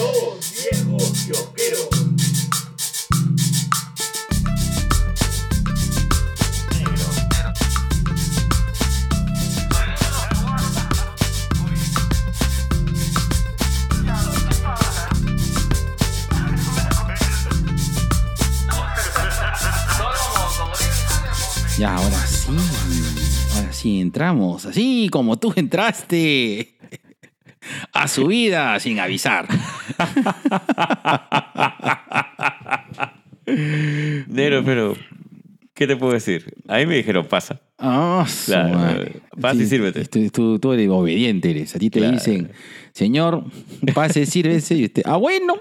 Viejos. Ya, ahora sí. Ahora sí entramos. Así como tú entraste. A su vida sin avisar. Negro, pero, ¿qué te puedo decir? A mí me dijeron, pasa. Ah, Claro, madre. pasa y sírvete. Tú, tú- tú eres obediente, eres. A ti te Claro. dicen, señor, pase, sírvese. Y usted, ah, bueno,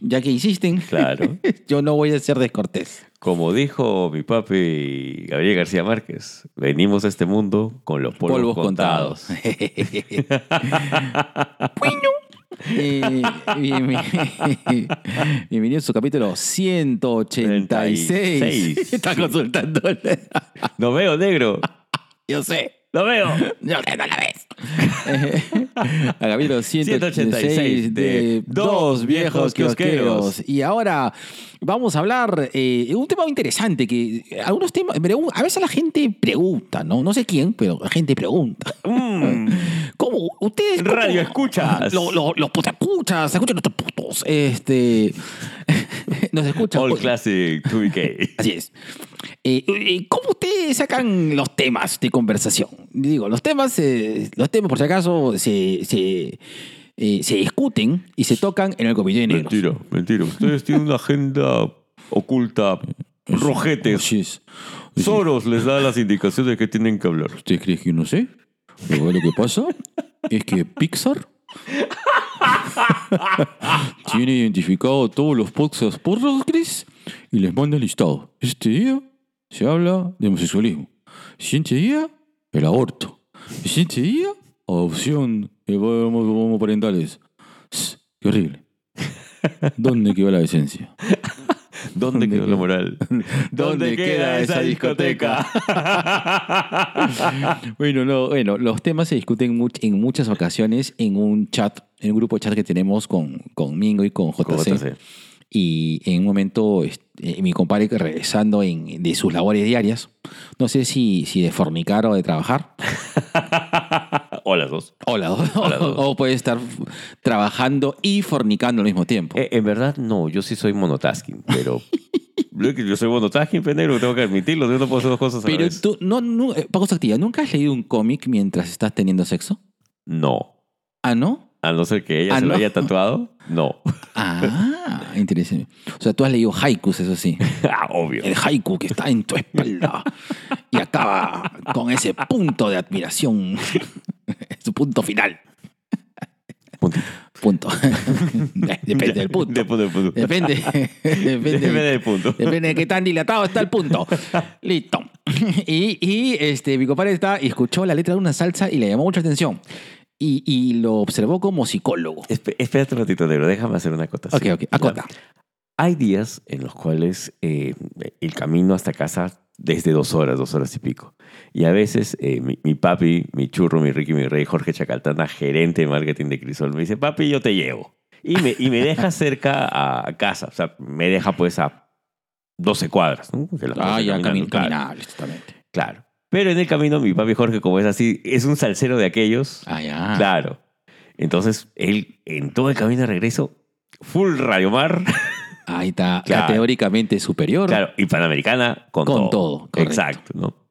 ya que insisten, Claro. yo no voy a ser descortés. Como dijo mi papi Gabriel García Márquez, venimos a este mundo con los polvos, Polvos contados. contados. bueno. Eh, bien- bien- bienvenido a su capítulo 186. 36. Está consultando. No veo, negro. Yo sé. Lo veo. Yo sé, no la ves. A capítulo 186 186 de de Dos Viejos Kiosqueros. Y ahora vamos a hablar eh, un tema interesante que algunos temas, a veces la gente pregunta, ¿no? No sé quién, pero la gente pregunta. Mm, ¿Cómo? ¿Ustedes cómo- Radio escuchas. Lo- lo- los putas escuchas, escuchan nuestros putos. Este. Nos escuchan. All pues. Classic 2BK. Así es. Eh, eh, ¿Cómo ustedes sacan los temas de conversación? Digo, los temas, eh, los temas por si acaso, se, se, eh, se discuten y se tocan en el comité de negros. Mentira, mentira. Ustedes tienen una agenda oculta. Rojetes. Así es. Soros les da las indicaciones de qué tienen que hablar. ¿Usted cree que no sé? Pero lo que pasa es que Pixar tiene identificado todos los podcasts por Chris y les manda el listado. Este día se habla de homosexualismo. Siguiente día, el aborto. Siguiente día, adopción de homo- homoparentales. Qué horrible. ¿Dónde quedó la decencia? ¿Dónde ¿Dónde quedó queda? la moral? ¿Dónde queda esa discoteca? Bueno, no, bueno, los temas se discuten much- en muchas ocasiones en un chat, en un grupo de chat que tenemos con, con Mingo y con JC. Con JC. Y en un momento, este, mi compadre regresando en, de sus labores diarias, no sé si, si de fornicar o de trabajar, o las dos. o, la- O las dos. o puede estar trabajando y fornicando al mismo tiempo. Eh, en verdad, no. Yo sí soy monotasking, pero... Yo soy monotasking, pendejo, tengo que admitirlo. Yo no puedo hacer dos cosas a la Pero vez. tú, no, no, eh, Paco Activa, ¿nunca has leído un cómic mientras estás teniendo sexo? No. Ah, ¿no? A no ser que ella Ah, se lo no. haya tatuado, no. Ah, interesante. O sea, tú has leído haikus, eso sí. Ah, Obvio. El haiku que está en tu espalda y acaba con ese punto de admiración. Su punto final. Puntito. Punto. Depende del punto. Depende del punto. Depende. Depende, Depende del punto. Depende de qué tan dilatado está el punto. Listo. Y, y, este, mi compadre está y escuchó la letra de una salsa y le llamó mucha atención. Y, y lo observó como psicólogo. Espe- espérate un ratito, negro. Déjame hacer una acotación. Ok, ok. Acota. Hay días en los cuales eh, el camino hasta casa desde dos horas, dos horas y pico. Y a veces eh, mi, mi papi, mi churro, mi Ricky, mi rey, Jorge Chacaltana, gerente de marketing de Crisol, me dice, papi, yo te llevo. Y me, y me deja cerca a casa. O sea, me deja pues a 12 cuadras. ¿no? Las Ah, ya caminan, camin claro, caminable, totalmente. Claro. Pero en el camino, mi papi Jorge, como es así, es un salsero de aquellos. Ah, ya. Claro. Entonces, él en todo el camino de regreso, full Radiomar. Ahí está, Claro. categóricamente superior. Claro, y Panamericana con, Con todo. todo. Exacto, ¿no?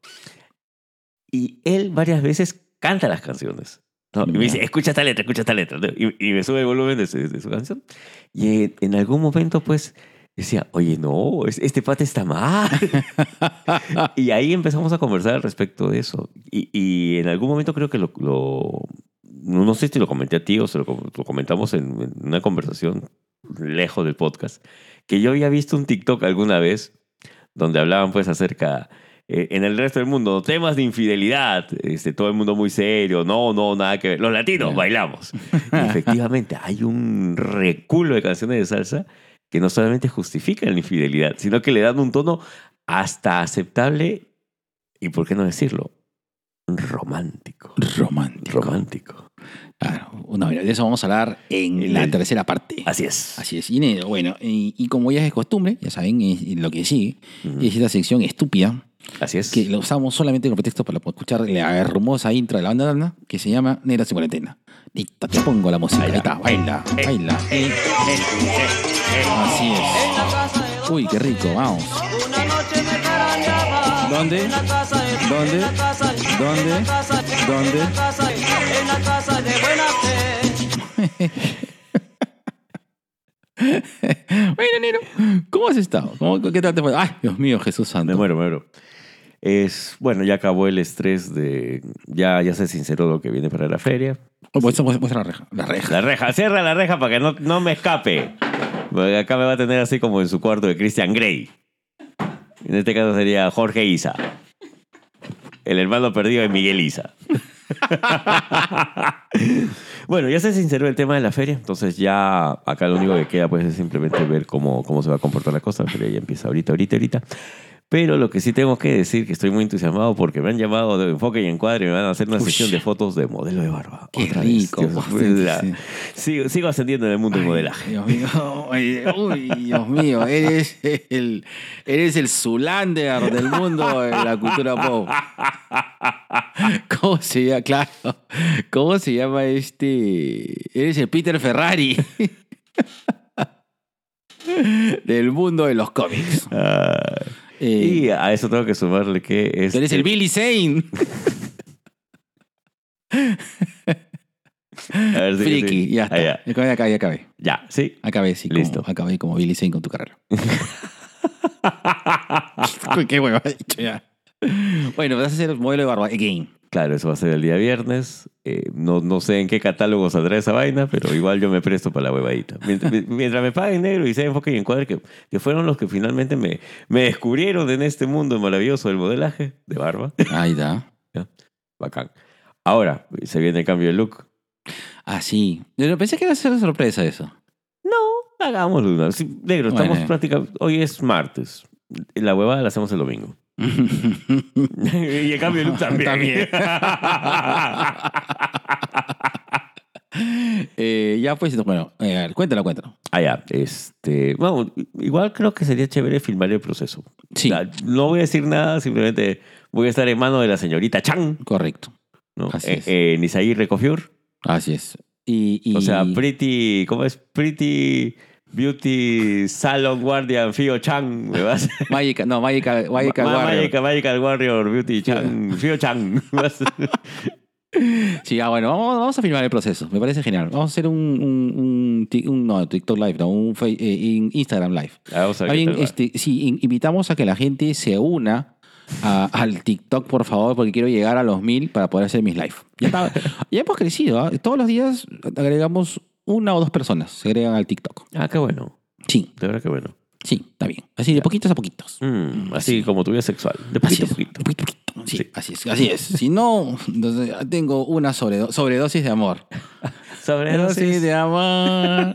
Y él varias veces canta las canciones. ¿no? Y me dice, escucha esta letra, escucha esta letra. ¿no? Y, y me sube el volumen de su, de su canción. Y en, en algún momento, pues, decía, oye, no, es- este pata está mal. y ahí empezamos a conversar al respecto de eso. Y, y en algún momento creo que lo, lo- No sé si lo comenté a ti o se lo, lo comentamos en, en una conversación lejos del podcast. Que yo había visto un TikTok alguna vez donde hablaban pues acerca... eh, en el resto del mundo, temas de infidelidad, este, todo el mundo muy serio, no, no, nada que ver. Los latinos bailamos. Y efectivamente, hay un reculo de canciones de salsa que no solamente justifican la infidelidad, sino que le dan un tono hasta aceptable y, ¿por qué no decirlo? Romántico. Romántico. Romántico. Claro, una de eso vamos a hablar en la tercera parte. Así es. Así es, y bueno, y, y como ya es costumbre, ya saben, es- y lo que sigue es esta sección estúpida Así es. que la usamos solamente como pretexto para escuchar la hermosa intro de la banda Dana, que se llama Negras en Cuarentena. Listo, te pongo la música. Ahí está, baila, baila. Eh, Así es. Uy, qué rico, vamos. ¿Dónde? ¿Dónde? ¿Dónde? ¿Dónde? Bueno, Nero, ¿cómo has estado? ¿Cómo, ¿Qué tal te fue? Ay, Dios mío, Jesús Santo. Me muero, me muero. Es, bueno, ya acabó el estrés de. Ya, ya se sinceró lo que viene para la feria. Oh, muestra, muestra- muestra la reja. La reja. La reja, cierra la reja para que no, no me escape. Porque acá me va a tener así como en su cuarto de Christian Grey. En este caso sería Jorge Isa. El hermano perdido de Miguel Isa. bueno, ya se sinceró el tema de la feria, entonces ya acá lo único que queda pues es simplemente ver cómo, cómo se va a comportar la cosa. La feria ya empieza ahorita, ahorita, ahorita. Pero lo que sí tengo que decir que estoy muy entusiasmado porque me han llamado de enfoque y encuadre y me van a hacer una Ush. sesión de fotos de modelo de barba. Qué Otra vez, rico, Dios, pues, sí, la- sí. sigo, sigo ascendiendo en el mundo del Ay, modelaje. Dios mío, uy, Dios mío, eres el, eres el Zulander del mundo de la cultura pop. ¿Cómo se llama? Claro. ¿Cómo se llama este? Eres el Peter Ferrari del mundo de los cómics. Y a eso tengo que sumarle que es. tú eres el Billy Zane. A ver, sí, Friki, sí. ya Ah, está. ya. Acabé, acabé, acabé. Ya, sí. Acabé, sí. Listo. Como, acabé como Billy Zane con tu carrera. Qué huevo ha dicho ya. Bueno, vas a hacer el modelo de barba again. Claro, eso va a ser el día viernes. Eh, no, no sé en qué catálogo saldrá esa vaina, pero igual yo me presto para la huevadita. Mientras, mientras me paguen negro y sea enfoque y encuadre, que, que fueron los que finalmente me, me descubrieron en este mundo maravilloso del modelaje de barba. Ahí está. Bacán. Ahora, se viene el cambio de look. Ah, sí. Yo pensé que iba a ser sorpresa eso. No, hagámoslo. una- sí, negro, Bueno. estamos prácticamente. Hoy es martes. La huevada la hacemos el domingo. y el cambio look también. También. Eh, ya pues, bueno, eh, cuéntalo, cuéntalo. Ah, ya. Este, bueno, igual creo que sería chévere filmar el proceso. Sí, no voy a decir nada, simplemente voy a estar en mano de la señorita Chan, correcto. ¿no? Así Eh, es. eh, en Isaí Recofiur. Así es. Y, y- O sea, Pretty, ¿cómo es? Pretty Beauty Salon Guardian Fio Chan. ¿Me vas? Magical, no, Magical, Magical Ma- Warrior. Magical, Magical Warrior Beauty Chan. Fio Chan. Sí, ah, bueno, vamos, vamos a filmar el proceso. Me parece genial. Vamos a hacer un, un, un ti- un- no, TikTok Live, no, un eh, in- Instagram Live. Ah, Vamos a bien, este, sí, in- invitamos a que la gente se una a- al TikTok, por favor, porque quiero llegar a los mil para poder hacer mis live. Ya, está- ya hemos crecido, ¿ah? Todos los días agregamos una o dos personas, se agregan al TikTok. Ah, qué bueno. Sí, De verdad que bueno. sí, está bien. Así, de poquitos a poquitos. Mm, así Sí. como tu vida sexual. De poquito a poquito. de poquito a poquito. Sí, Sí. así es, así es. Si no, entonces, tengo una sobredo- sobredosis de amor. Sobredosis de amor.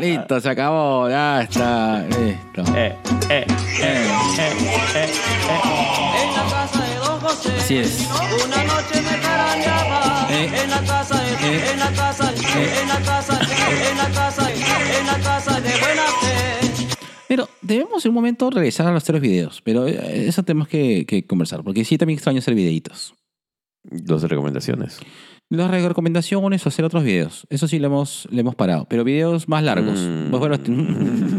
Listo, se acabó, ya está, listo. Eh, eh, eh, Así es. Una noche me. Eh. En la casa de, Eh. en la casa de, en la casa de, en la casa de, en la casa de buena fe. Pero debemos en un momento regresar a los tres videos, pero eh, eso tenemos que, que conversar, porque sí también extraño hacer videitos. Dos recomendaciones. Las recomendaciones o hacer otros videos, eso sí le hemos, le hemos parado, pero videos más largos. Mm. Pues bueno,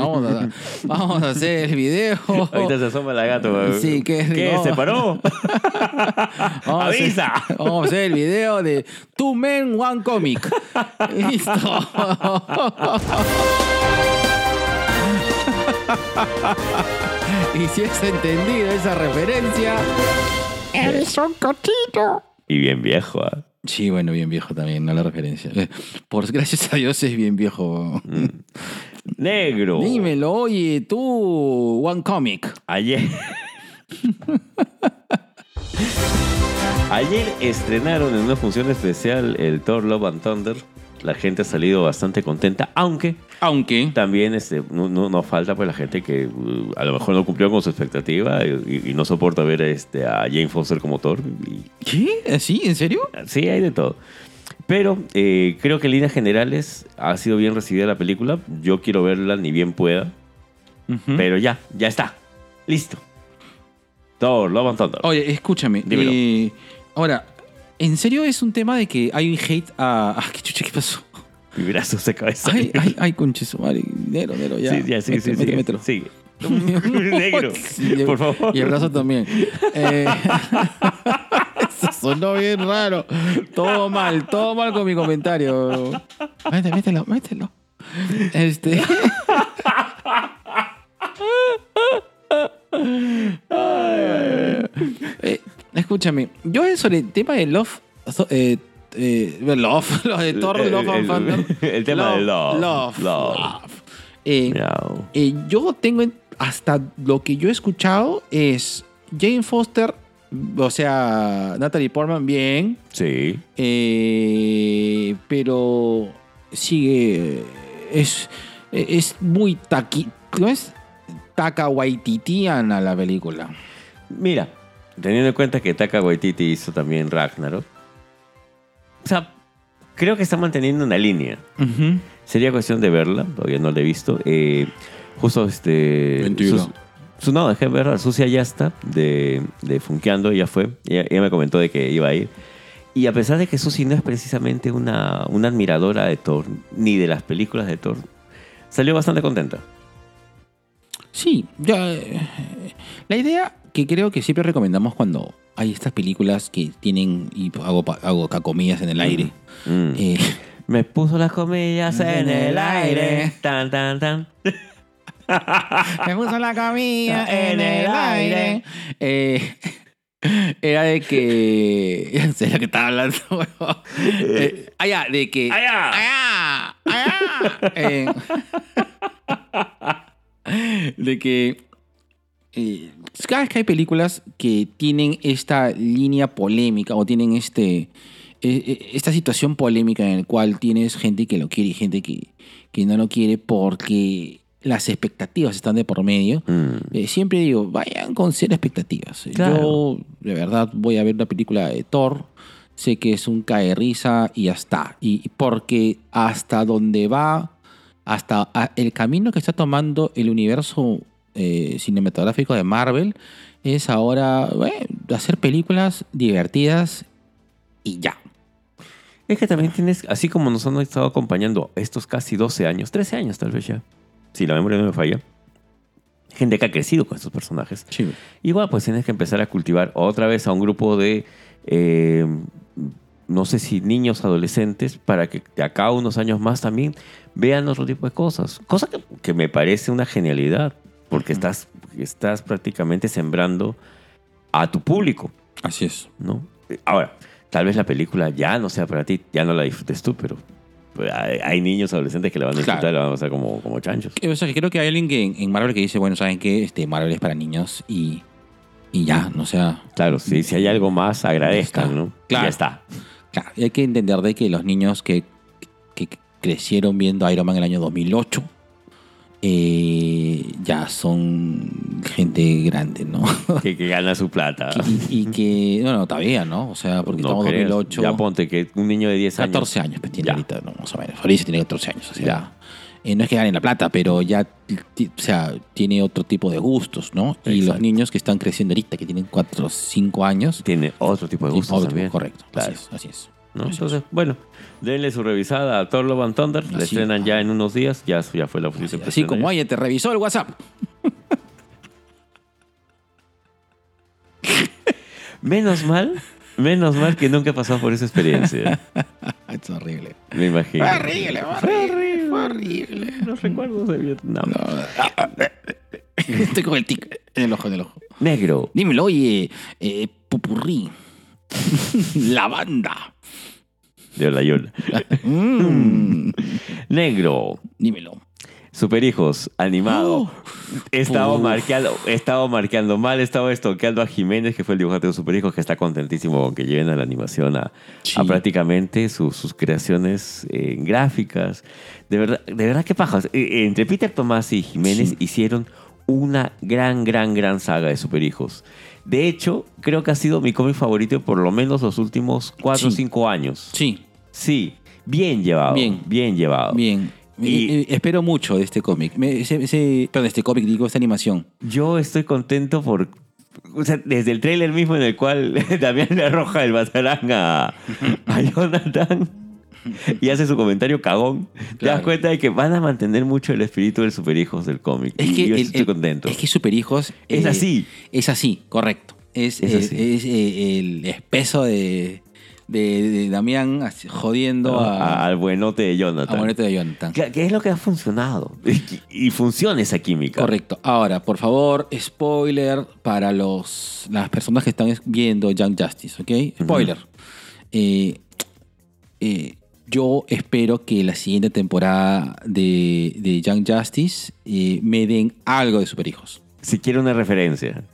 vamos, a, vamos a hacer el video. Ahorita se asoma la gato. Sí, ¿qué? ¿Qué? No. ¿Se paró? Vamos a hacer- ¡Avisa! vamos a hacer el video de Two Men, One Comic. Listo. y si has entendido esa referencia. Eres un cochino. Y bien viejo. ¿ah? Sí, bueno, bien viejo también, no la referencia. Por gracias a Dios es bien viejo. Negro. Dímelo, oye, tú, One Comic. Ayer. Ayer estrenaron en una función especial el Thor Love and Thunder. La gente ha salido bastante contenta, aunque Aunque. también este, no, no, no falta pues la gente que uh, a lo mejor no cumplió con su expectativa y, y no soporta ver este, a Jane Foster como Thor. Y, ¿Qué? ¿Sí? ¿En serio? sí, hay de todo. Pero eh, creo que en líneas generales ha sido bien recibida la película. Yo quiero verla ni bien pueda. Ujú. Pero ya, ya está. Listo. Thor, Love and Thunder. Oye, escúchame. Eh, ahora, ¿en serio es un tema de que hay un hate a. Ah, ¿qué chucha, qué pasó? Mi brazo se acaba de Ay, salir. ay, ay, conche su madre. Negro, negro, ya. Sí, ya, sí, sí, Mételo, mételo. Sigue. Negro, Sí, por favor. Y el brazo también. Eh, eso sonó bien raro. Todo mal, todo mal con mi comentario. Mételo, mételo, mételo. Este. Eh, escúchame, yo sobre el tema de Love. eh, eh, love, lo de Thor, El- Love and el- Thunder. el tema de love, Love. love. love. Eh, eh, yo tengo en- hasta lo que yo he escuchado es Jane Foster, o sea, Natalie Portman, bien, Sí. eh, pero sigue. Es, es muy taqui. ¿Cómo es? Taca Waititiana la película. Mira, teniendo en cuenta que Taka Waititi hizo también Ragnarok. O sea, creo que está manteniendo una línea. Ujú. Sería cuestión de verla, todavía no la he visto. Eh, justo este. Mentira. Su, su- no, dejé verla. Sucia ya está, de, de Funkeando, ella fue. Ella, ella me comentó de que iba a ir. Y a pesar de que Susi no es precisamente una, una admiradora de Thor, ni de las películas de Thor, salió bastante contenta. Sí, ya. eh, La idea que creo que siempre recomendamos cuando hay estas películas que tienen. Y hago, hago cacomillas en el aire. Mm. eh, Me puso las comillas en el aire. Tan, tan, tan. Me puso la camilla en el aire. Eh, era de que. Ya sé lo que estaba hablando. Eh, ah, ya, de que. Allá. Allá, allá. Eh, de que. eh, cada vez que hay películas que tienen esta línea polémica o tienen este. eh, eh, esta situación polémica en la cual tienes gente que lo quiere y gente que, que no lo quiere porque las expectativas están de por medio. Mm. Eh, siempre digo, vayan con cero expectativas. Claro. Yo, de verdad, voy a ver una película de Thor. Sé que es un cae risa y ya está. Y porque hasta donde va, hasta el camino que está tomando el universo eh, cinematográfico de Marvel, es ahora bueno, hacer películas divertidas y ya. Es que también tienes, así como nos han estado acompañando estos casi 12 años, 13 años tal vez ya, si la memoria no me falla, gente que ha crecido con estos personajes. Igual pues tienes que empezar a cultivar otra vez a un grupo de, eh, no sé si niños, adolescentes, para que de acá a unos años más también vean otro tipo de cosas. Cosa que, que me parece una genialidad, porque estás, estás prácticamente sembrando a tu público. Así es. ¿no? Ahora, tal vez la película ya no sea para ti, ya no la disfrutes tú, pero hay, niños adolescentes que la van a disfrutar Claro. y la van a pasar como, como chanchos. O sea, que creo que hay alguien que en, Marvel que dice, bueno, ¿saben qué? Este, Marvel es para niños y, y ya, no sea... Claro, si, si hay algo más, agradezcan. ¿no? Claro. Ya está. Claro, y hay que entender de que los niños que, que crecieron viendo Iron Man en el año 2008 eh, ya son gente grande, ¿no? Que, que gana su plata. y, y que, bueno, todavía, ¿no? O sea, porque no estamos en creas. 2008. Ya ponte que un niño de 10 años. 14 años pues, tiene Ya. ahorita, ¿no? más o menos. Ahorita tiene 14 años. O sea, Ya. Eh, no es que ganen la plata, pero ya o sea, tiene otro tipo de gustos, ¿no? Y los niños que están creciendo ahorita, que tienen 4 o 5 años, Tiene otro tipo de gustos otro- también. correcto. Claro. Así es. Así es. ¿no? Así es. Entonces, bueno, denle su revisada a Thor Love and Thunder. Así, estrenan ya en unos días. Ya, ya fue la oficina. Así, así como ella te revisó el WhatsApp. Menos mal, menos mal que nunca he pasado por esa experiencia. es horrible. Me imagino. Fue horrible, fue horrible, fue horrible. Los recuerdos de Vietnam. Estoy con el tic en el ojo, en el ojo. Negro. Dímelo, oye, eh, pupurrí. Lavanda. De la Yola. Mm, Negro. dímelo. Superhijos, animado. Oh. He estado he marcando mal, he estado estoqueando a Jiménez, que fue el dibujante de Superhijos, que está contentísimo con que lleven a la animación a, Sí. a prácticamente sus, sus creaciones eh, gráficas. De verdad, de verdad que pajas. Eh, Entre Peter Tomás y Jiménez Sí. hicieron una gran, gran, gran saga de Superhijos. De hecho, creo que ha sido mi cómic favorito por lo menos los últimos 4 o Sí. 5 años. Sí, Sí, bien llevado. Bien. Bien llevado. Bien. Y- Y, y espero mucho de este cómic. Perdón, este cómic, digo, esta animación. Yo estoy contento por. O sea, desde el tráiler mismo en el cual Damián le arroja el batarán a, a Jonathan y hace su comentario cagón, te das cuenta de que van a mantener mucho el espíritu del superhijos del cómic. Es Y que, yo el- estoy el- contento. Es que Superhijos. Es así. Es así, correcto. Es, Es eh, así. es, eh, el espeso de, de, de Damián así, jodiendo A- al buenote de Jonathan. Moneto de Jonathan. Que es lo que ha funcionado. Y, funciona esa química. Correcto. Ahora, por favor, spoiler para los, las personas que están viendo Young Justice, ¿ok? Spoiler. Eh, eh, yo espero que la siguiente temporada de, de Young Justice eh, me den algo de superhijos. Si quiere una referencia.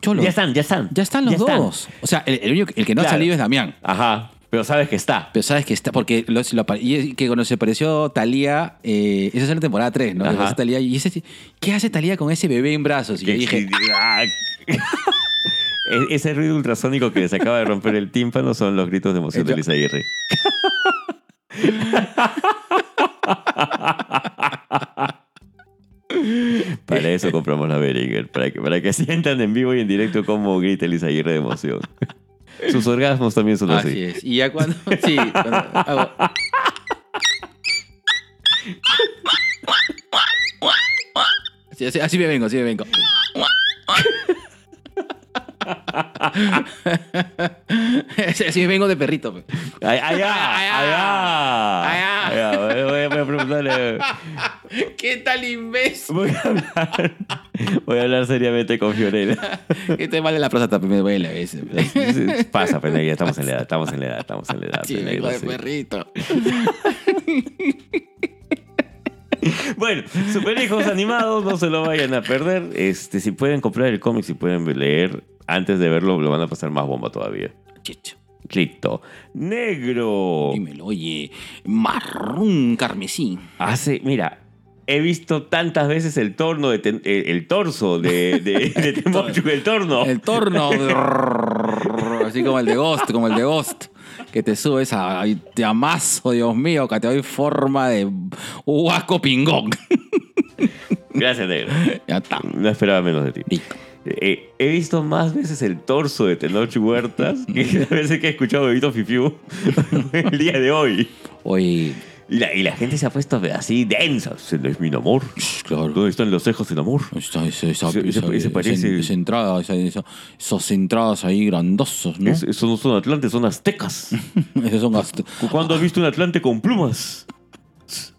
Cholo, Ya están, ya están. ya están los dos. O sea, el, el único el que no Claro. ha salido es Damián. Ajá. Pero sabes que está. Pero sabes que está, porque lo, lo apare- y es que cuando se apareció Talía, eh, esa es la temporada 3, ¿no? Aparece Thalía, y ese, ¿qué hace Talía con ese bebé en brazos? Y yo dije, Ah. E- Ese ruido ultrasónico que les acaba de romper el tímpano son los gritos de emoción de Lisa Aguirre. eso compramos la Beringer, para que, para que sientan en vivo y en directo cómo grita Lisa Aguirre de emoción. Sus orgasmos también son así. Así es. Y ya cuando. Sí, cuando hago- Sí, así, así me vengo, así me vengo. Así así me vengo de perrito. Allá, Allá. allá, voy a preguntarle. ¿Qué tal imbécil? Voy a hablar, voy a hablar seriamente con Fiorella. Que te vale la próstata, pe, me duele a veces. pe. Pasa, Penegra, estamos en la edad, estamos en la edad, estamos en la edad. Vengo de perrito. Bueno, Superhijos animados, no se lo vayan a perder. Este, si pueden comprar el cómic, si pueden leer antes de verlo, lo van a pasar más bomba todavía. Chicho. Listo. Negro. Dímelo, oye. Marrón carmesí. Hace, mira, he visto tantas veces el torno de ten- el, el torso de, de, de Temochu, el torno. El torno. Así como el de Ghost, como el de Ghost. Que te subes a. te amaso, Dios mío, que te doy forma de huaco pingón. Gracias, negro. ya está. No esperaba menos de ti. Eh, he visto más veces el torso de Tenoch Huertas que las veces que he escuchado Bebito Fifiu el día de hoy. Oye, Y la, y la gente se ha puesto así densa. Se mi amor. claro. ¿Dónde están los cejas del amor? Esa, esa, esa, parece- entrada, esa- esa- esas entradas ahí grandosas, ¿no? Es- esos no son atlantes, son aztecas. Esos son ast- ¿Cuándo has visto un atlante con plumas?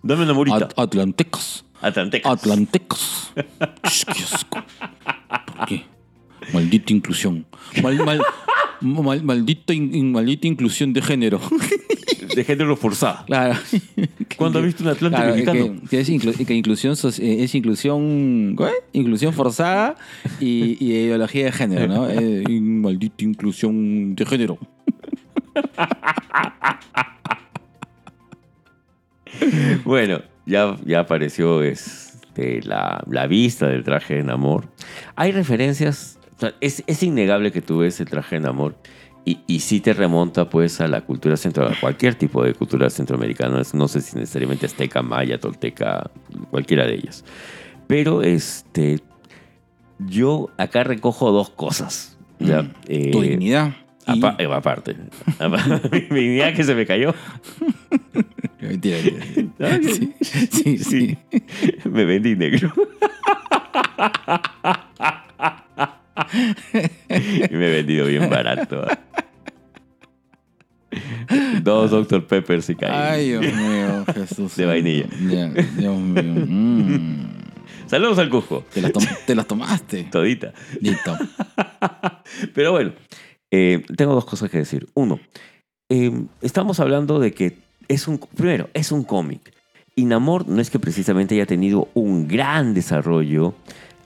Dame una morita. at- atlantecas. Atlantecas. Atlantecas. Qué asco. ¿Por qué? Maldita inclusión. Mal, mal, mal- maldita, in- in- maldita inclusión de género. De género forzado. Claro. ¿Cuándo has visto un atlante Claro, mexicano? Que, que es, inclu- que inclusión, eh, es inclusión, ¿qué? inclusión forzada y, y ideología de género, ¿no? Eh, maldita inclusión de género. Bueno, ya, ya apareció este, la, la vista del traje de Namor. Hay referencias, o sea, es, es innegable que tú ves el traje de Namor y, y sí te remonta pues a la cultura centro, a cualquier tipo de cultura centroamericana, no sé si necesariamente azteca, maya, tolteca, cualquiera de ellas. Pero este, yo acá recojo dos cosas. ya, eh, Tu dignidad. y- eh, aparte, Apa- mi dignidad que se me cayó. Mentira, mentira. Sí, sí, sí. Me vendí negro. y me he vendido bien barato. Dos Dr. Peppers y caí. Ay, Dios mío, Jesús. De vainilla. Ya, Dios mío. Mm. Saludos al Cusco. Te, las tom- te las tomaste. Todita. Listo. Pero bueno, eh, tengo dos cosas que decir. Uno, eh, estamos hablando de que es un. Primero, es un cómic. Y Namor no es que precisamente haya tenido un gran desarrollo,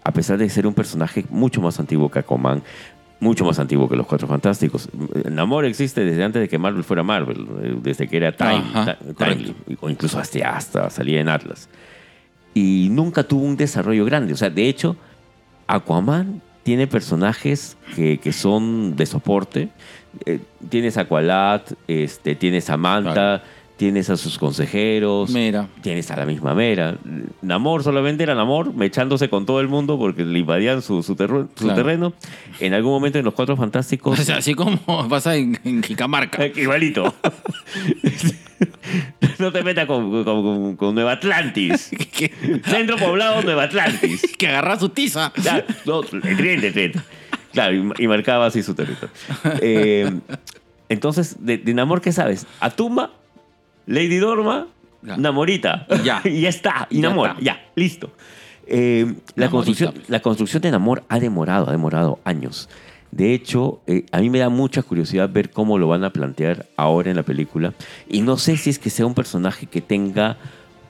a pesar de ser un personaje mucho más antiguo que Aquaman, mucho más antiguo que los Cuatro Fantásticos. Namor existe desde antes de que Marvel fuera Marvel, eh, desde que era Time, Ajá. Timely, o incluso hasta, hasta salía en Atlas. Y nunca tuvo un desarrollo grande. O sea, de hecho, Aquaman tiene personajes que, que son de soporte. Eh, tienes Aqualad, este, tienes Samantha, Claro. Tienes a sus consejeros, Mira. tienes a la misma Mera. Namor solamente era Namor, mechándose con todo el mundo porque le invadían su, su, su Claro. terreno. En algún momento en los Cuatro O Fantásticos... sea, así como pasa en, en Jicamarca. Eh, Igualito. no te metas con, con- con- con Nueva Atlantis. Centro poblado Nueva Atlantis. que agarra su tiza. Claro, no, el tridente. Claro, y, y marcaba así su territorio. Eh, entonces, de, de Namor, ¿qué sabes? Atumba, Lady Dorma, Ya. Namorita. Ya. y ya está. Y Ya Namor, ya, listo. Eh, la, construcción, la construcción de Namor ha demorado, ha demorado años. De hecho, eh, a mí me da mucha curiosidad ver cómo lo van a plantear ahora en la película. Y no sé si es que sea un personaje que tenga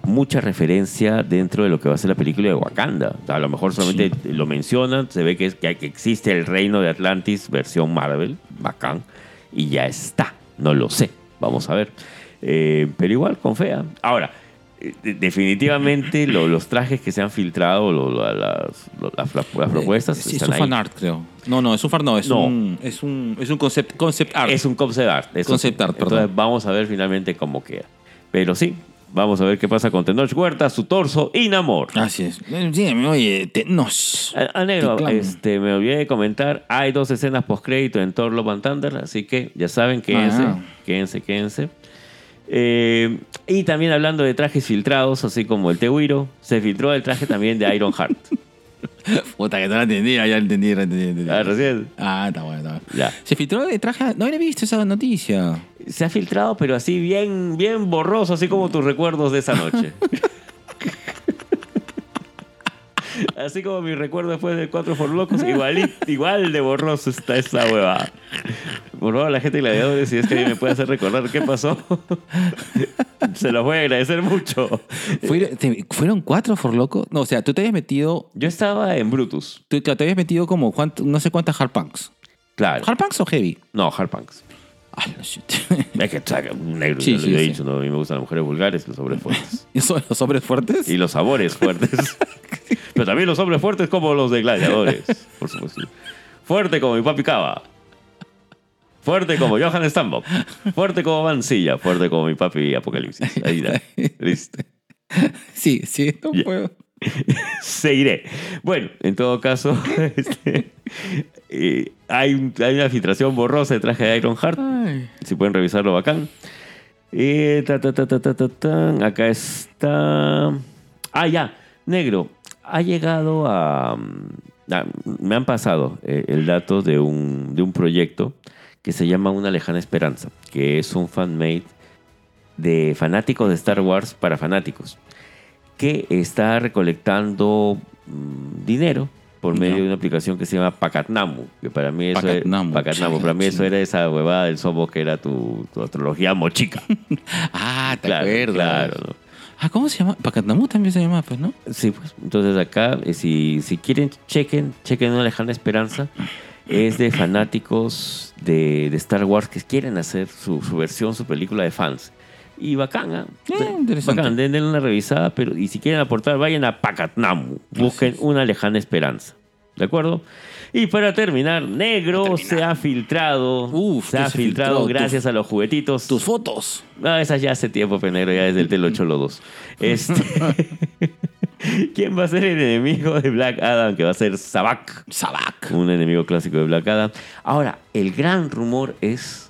mucha referencia dentro de lo que va a ser la película de Wakanda. A lo mejor solamente lo mencionan, se ve que, es, que existe el reino de Atlantis versión Marvel, bacán, y ya está. No lo sé, vamos a ver. Eh, pero igual, con fea. Ahora, eh, de- definitivamente lo- los trajes que se han filtrado, lo- lo- las, las, las propuestas, Eh, Sí, es están un ahí. fan art, creo. No, no, es un fan, no, es No. un es un es un concept, concept art. Es un concept art. eso Concept sí. art, Entonces perdón. vamos a ver finalmente cómo queda. Pero sí, vamos a ver qué pasa con Tenoch Huerta, su torso y Namor. Así es. Eh, Dígame, oye, te, nos. A, a negro, Ticlán. este, me olvidé de comentar, hay dos escenas post-crédito en Thor Love and Thunder, así que ya saben, quédense, Ah. quédense, quédense. Eh, y también hablando de trajes filtrados, así como el Tewiro, se filtró el traje también de Iron Heart. Puta, que no la entendía, ya entendí, ya entendí. entendí. Ah, recién. Ah, está bueno, está bueno. Ya. Se filtró de traje. No había visto esa noticia. Se ha filtrado, pero así bien, bien borroso, así como tus recuerdos de esa noche. así como mi recuerdo después de Cuatro por Locos, igual, igual de borroso está esa hueva. Por favor, la gente de Gladiadores, si es que me puede hacer recordar qué pasó, se los voy a agradecer mucho. ¿Fueron, te- ¿fueron cuatro for loco? No, o sea, tú te habías metido. Yo estaba en Brutus, Tú, te habías metido como no sé cuántas hardpunks. claro. ¿Hardpunks o heavy? No, Hardpunks. Ah, no, shit. Es que un negro, Sí, ya sí, lo he sí. dicho, ¿no? a mí me gustan las mujeres vulgares, los hombres fuertes. ¿Y son los hombres fuertes? Y los sabores fuertes. Pero también los hombres fuertes como los de gladiadores, por supuesto. Fuerte como mi papi Cava. Fuerte como Johan Stambok. Fuerte como Mancilla. Fuerte como mi papi Apocalipsis. Ahí está. Listo. Sí, sí, no Ya. puedo. Seguiré. Bueno, en todo caso, este, eh, hay, hay una filtración borrosa de traje de Iron Heart. Si pueden revisarlo, bacán. Eh. Acá está. Ah, ya. Negro. Ha llegado a. mm, me han pasado eh, el dato de un, de un proyecto que se llama Una Lejana Esperanza, que es un fanmade de fanáticos de Star Wars para fanáticos, que está recolectando mm, dinero por medio de una aplicación que se llama Pacatnamu, que para mí eso Pacatnamu, Pacatnamu, para mí eso era esa huevada del sobo que era tu, tu astrología mochica. Ah, te Claro, acuerdas. claro, ¿no? Ah, ¿cómo se llama? Pacatnamú también se llama, pues, ¿no? Sí, pues. Entonces acá, eh, si, si quieren, chequen, chequen una lejana esperanza. Es de fanáticos de, de Star Wars que quieren hacer su, su versión, su película de fans. Y bacana. Eh, interesante. Bacán, den- denle una revisada, pero y si quieren aportar, vayan a Pacatnamu. Busquen una lejana esperanza. ¿De acuerdo? Y para terminar, Negro se ha filtrado. Uf, se ¿qué ha se filtrado filtró? gracias Tus- a los juguetitos. Tus fotos. No, esas ya hace tiempo, Penegro, ya desde el Telo Cholo 2. Este... ¿Quién va a ser el enemigo de Black Adam? Que va a ser Sabak, Sabak. un enemigo clásico de Black Adam. Ahora, el gran rumor es.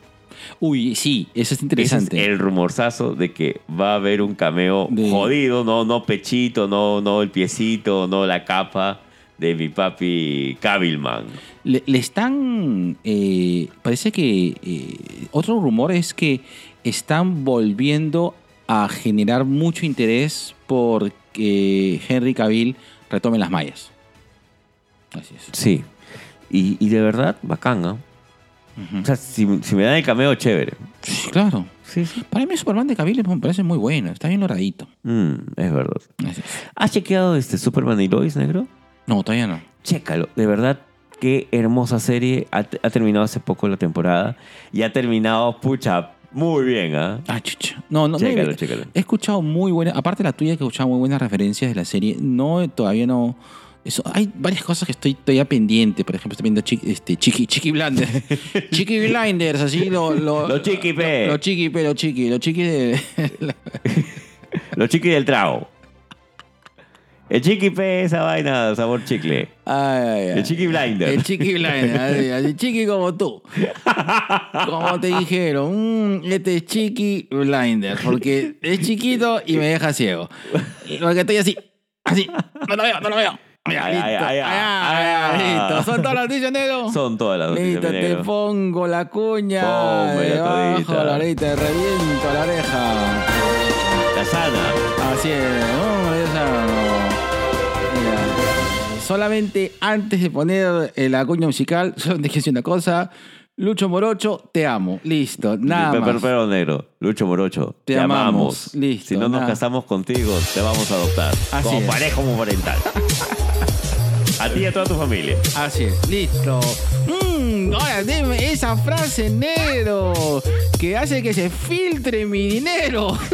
Uy, sí, eso es ese es interesante. el rumorzazo de que va a haber un cameo De- jodido, no, no pechito, no, no el piecito, no la capa de mi papi Cavilman. Le, le están. eh, parece que. eh, otro rumor es que están volviendo a generar mucho interés por que Henry Cavill retome las mallas. Así es. Sí. Y, y de verdad, bacán, O sea, si, si me dan el cameo, chévere. Claro. Sí, sí. Para mí, Superman de Cavill me parece muy bueno. Está bien loradito. Mm, es verdad. Es. ¿Has chequeado este Superman y Lois, negro? No, todavía no. Chécalo, de verdad, qué hermosa serie. Ha, ha terminado hace poco la temporada y ha terminado, pucha, muy bien, ¿ah? Ah, chucha. No, no. Chécalo, no, chécalo. He escuchado muy buenas, aparte de la tuya que he escuchado muy buenas referencias de la serie, no, todavía no, Eso, hay varias cosas que estoy todavía pendiente. Por ejemplo, estoy viendo Chiqui, este, Chiqui, Chiqui Blinders. Chiqui Blinders, así lo, lo- Los Chiqui, pe. Los Chiqui, pe, los Chiqui. Los Chiqui de... Los chiquis del trago. El chiqui P, esa vaina, sabor chicle. Ay, ay, ay. El Chiqui Blinder. El Chiqui Blinder. así, así, chiqui como tú. Como te dijeron, mm, este es Chiqui Blinder. Porque es chiquito y me deja ciego. Porque estoy así. Así. No lo veo, no lo veo. Ay, ay, ay, listo. Son todas las noticias, negro. Son todas las noticias, Listo, te pongo la cuña debajo la oreja, te reviento la oreja. La sana. Así es, esa solamente antes de poner eh, la cuña musical, solo te quiero decir una cosa. Lucho Morocho, te amo. Listo, nada Pero, más. pero, pero, negro. Lucho Morocho. Te Te, amamos. amamos. Listo, Si no nos casamos contigo, te vamos a adoptar. Así como es. pareja homoparental. a ti y a toda tu familia. Así es, listo. Mm, ahora dime esa frase negro que hace que se filtre mi dinero.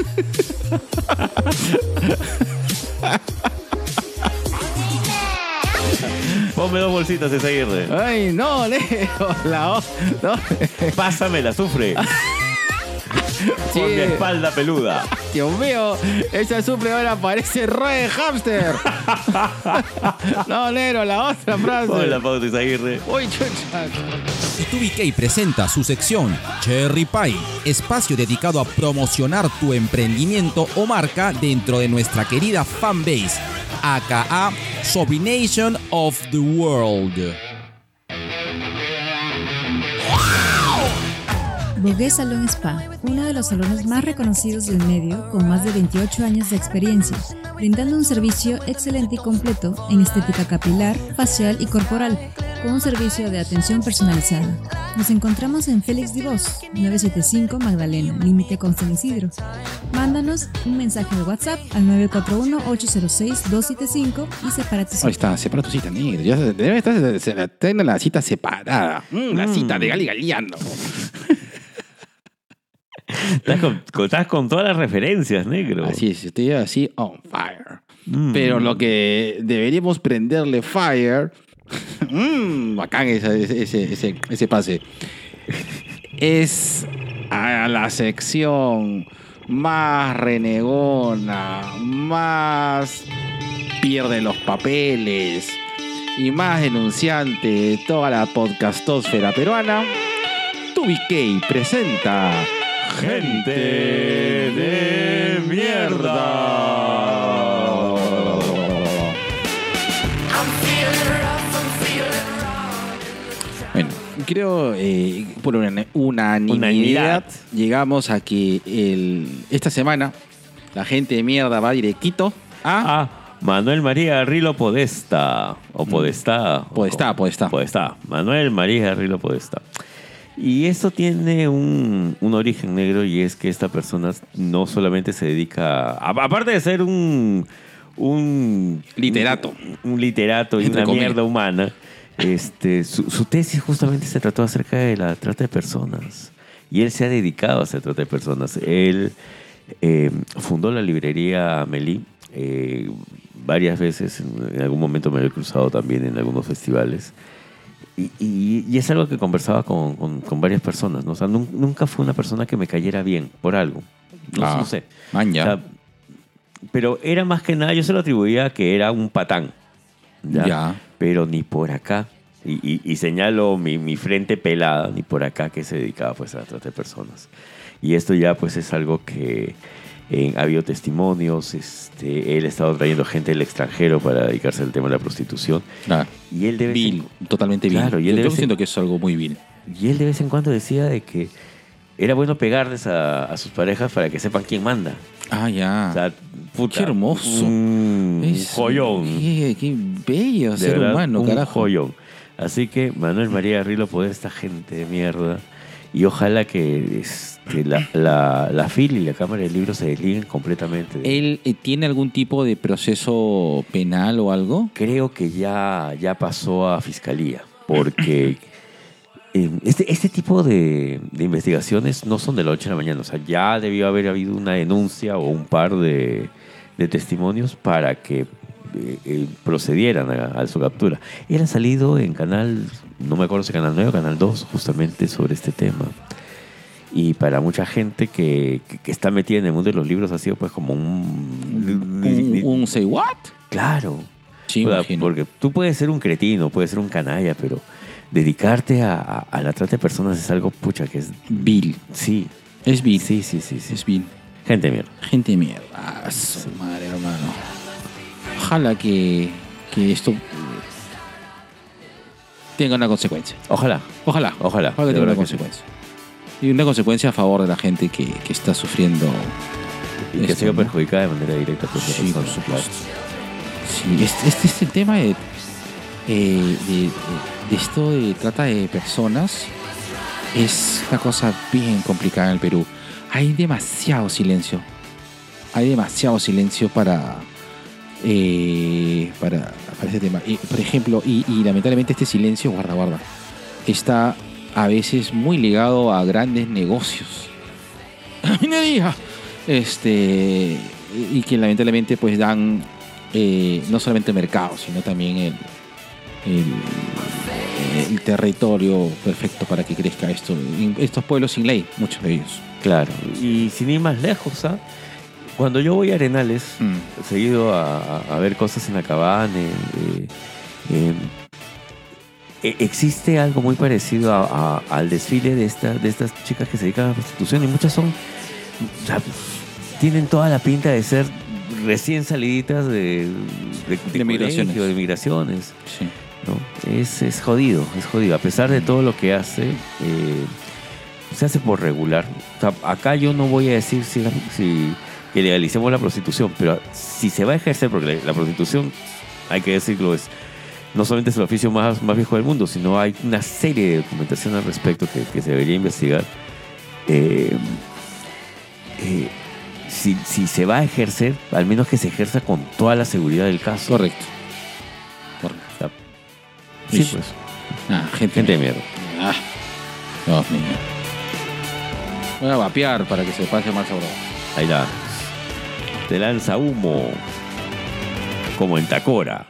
Ponme dos bolsitas de seguirle. Ay, no, negro. La o- no. Pásame la sufre. Sí. Por mi espalda peluda. Dios mío, esa sufre ahora parece Roy de Hamster. no, negro, la otra frase. Ponme la pauta y seguirle. Uy, chucha. TubiK presenta su sección Cherry Pie, espacio dedicado a promocionar tu emprendimiento o marca dentro de nuestra querida fanbase, aka Sobination of the World. Bogué Salón Spa, uno de los salones más reconocidos del medio, con más de 28 años de experiencia, brindando un servicio excelente y completo en estética capilar, facial y corporal, con un servicio de atención personalizada. Nos encontramos en Félix Divos, 975 Magdalena, límite con San Isidro. Mándanos un mensaje de WhatsApp al 941-806-275 y separa tu Ahí cita. está, separa tu cita, negro. Ya debe estar tiene la cita separada. Mm, la cita de Gali Galeano. Estás con, con- estás con todas las referencias, negro. Así es, estoy así on fire. Mm. Pero lo que deberíamos prenderle fire. mmm, bacán ese, ese, ese, ese pase. Es a la sección más renegona, más pierde los papeles y más denunciante de toda la podcastosfera peruana. TubiK presenta Gente de mierda. Bueno, creo eh, por una unanimidad, Unanimidad. llegamos a que el, esta semana la gente de mierda va directito a... Ah, Manuel María Garrilo Podesta. O Podestá. o Podestá, como- Podestá. Podestá. Manuel María Garrilo Podesta. Y esto tiene un, un origen negro y es que esta persona no solamente se dedica, a- aparte de ser un, un Literato. un, un literato y Entre una comillas. mierda humana, este, su, su tesis justamente se trató acerca de la trata de personas. Y él se ha dedicado a hacer trata de personas. Él eh, fundó la librería Amelie. eh, varias veces, en, en algún momento me lo he cruzado también en algunos festivales. Y, y- y es algo que conversaba con, con- con varias personas. ¿no? O sea, nun- nunca fue una persona que me cayera bien por algo. No, Ah, no sé. O sea, pero era más que nada, yo se lo atribuía a que era un patán. ¿ya? Ya. Pero ni por acá. Y, y- señalo mi, mi frente pelada, ni por acá que se dedicaba pues a la trata de personas. Y esto ya pues es algo que eh, ha habido testimonios, este, él ha estado trayendo gente del extranjero para dedicarse al tema de la prostitución. Claro. Y él de vez en- Vil, totalmente vil. Claro, y él yo yo siento que es algo muy vil. y él de vez en cuando decía de que era bueno pegarles a, a sus parejas para que sepan quién manda. Ah, ya. O sea, puta, Qué hermoso. Un, Es- joyón. Qué, qué bello De ser verdad, humano, un carajo. joyón. Así que Manuel María Rilo por esta gente de mierda. Y ojalá que este, la, la, la FIL y la Cámara de Libros se desliguen completamente. de- ¿Él eh, tiene algún tipo de proceso penal o algo? Creo que ya, ya pasó a fiscalía. Porque eh, este, este tipo de, de investigaciones no son de la noche a la mañana. O sea, ya debió haber habido una denuncia o un par de, de testimonios para que eh, eh, procedieran a, a su captura. Él ha salido en canal, no me acuerdo si canal 9 o canal 2, justamente sobre este tema. Y para mucha gente que, que- que está metida en el mundo de los libros ha sido pues como un... Un, un say what? Claro. Sí, O sea, porque tú puedes ser un cretino, puedes ser un canalla, pero dedicarte a, a- a la trata de personas es algo, pucha, que es... Bill. Sí, Es Bill. sí, sí, sí. sí. Es Bill. Gente de mierda. Gente de mierda. Ah, su madre, hermano. Ojalá que, que esto tenga una consecuencia. Ojalá. Ojalá. Ojalá, Ojalá que tenga una sí. consecuencia. Y una consecuencia a favor de la gente que, que está sufriendo. Y que esto, ha sido ¿no? perjudicada de manera directa por Sí, por persona, supuesto. Sí, este, este es el tema de, eh, de- de esto de trata de personas. Es una cosa bien complicada en el Perú. Hay demasiado silencio. Hay demasiado silencio para, eh, para, para ese tema. Y, por ejemplo, y, lamentablemente este silencio, guarda, guarda, está a veces muy ligado a grandes negocios. Minería. Este, y que lamentablemente pues dan eh, no solamente el mercado, sino también el, el, territorio perfecto para que crezca esto. Estos pueblos sin ley, muchos de ellos. Claro. Y sin ir más lejos, ¿ah? Cuando yo voy a Arenales, Mm. seguido a, ver cosas en la cabana, eh, eh, eh, existe algo muy parecido a- a- al desfile de, esta, de estas chicas que se dedican a la prostitución y muchas son, o sea, tienen toda la pinta de ser recién saliditas de, de, De migraciones. de migraciones. Sí. ¿no? Es, es jodido, es jodido. A pesar de todo lo que hace, eh, se hace por regular. O sea, acá yo no voy a decir si, la- si que legalicemos la prostitución, pero si se va a ejercer, porque la, prostitución, hay que decirlo, es no solamente es el oficio más, más viejo del mundo, sino hay una serie de documentación al respecto que, que se debería investigar. Eh, eh, si, si se va a ejercer, al menos que se ejerza con toda la seguridad del caso. Correcto. Correcto. O sea, sí, pues. Ah, gente, Gente de mierda. Ah, Dios mío. Voy a vapear para que se pase más sabroso. Ahí la. Te lanza humo. Como en Tacora.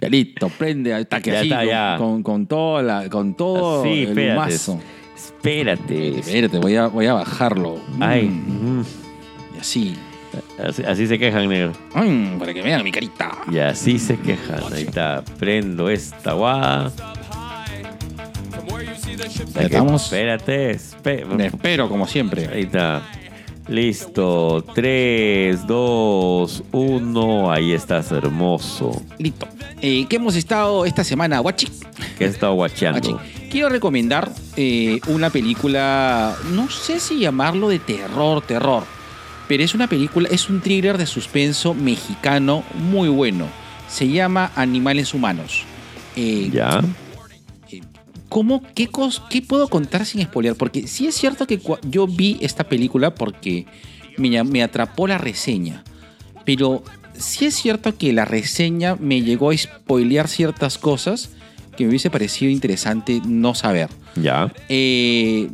Ya listo, prende al taque Ya así, está, con, ya. Con, con todo, la, con todo Sí, el espérate. humazo. Espérate. Espérate, voy a, voy a bajarlo. Ay. Mm. Y así. Así, así se quejan, negro. Mm, para que vean mi carita. Y así se quejan. Ahí está. Prendo esta guada. Estamos. Espérate. Me espero, como siempre. Ahí está. Listo. 3, 2, 1. Ahí estás, hermoso. Listo. Eh, ¿Qué hemos estado esta semana, guachi? ¿Qué he estado guacheando? Guachi. Quiero recomendar eh, una película, no sé si llamarlo de terror, terror, pero es una película, es un thriller de suspenso mexicano muy bueno. Se llama Animales Humanos. Eh, Ya. ¿Cómo? ¿Qué, cos- ¿Qué puedo contar sin spoilear? Porque sí es cierto que yo vi esta película porque me, atrapó la reseña. Pero sí es cierto que la reseña me llegó a spoilear ciertas cosas que me hubiese parecido interesante no saber. Ya. Eh,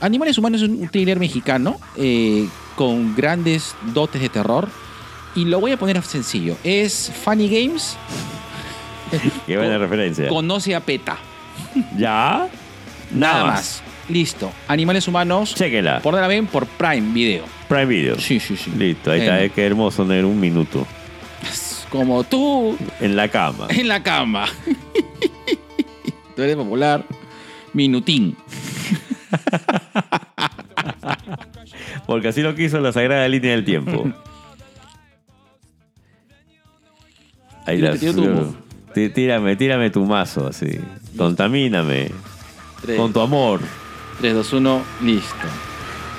Animales Humanos es un thriller mexicano eh, con grandes dotes de terror. Y lo voy a poner sencillo. Es Funny Games. Qué buena Con- referencia. Conoce a PETA. Ya. Nada más. Listo. Animales humanos. Chéquela. Por la ven por Prime Video. Prime Video. Sí, sí, sí. Listo, ahí está, Eh, eh, qué hermoso negro, un minuto. Como tú En la cama. en la cama. tú eres popular. Minutín. Porque así lo quiso la sagrada línea del tiempo. Ahí la Tírame, tírame tu mazo, así. Contamíname. 3, Con tu amor. 3, 2, 1. Listo.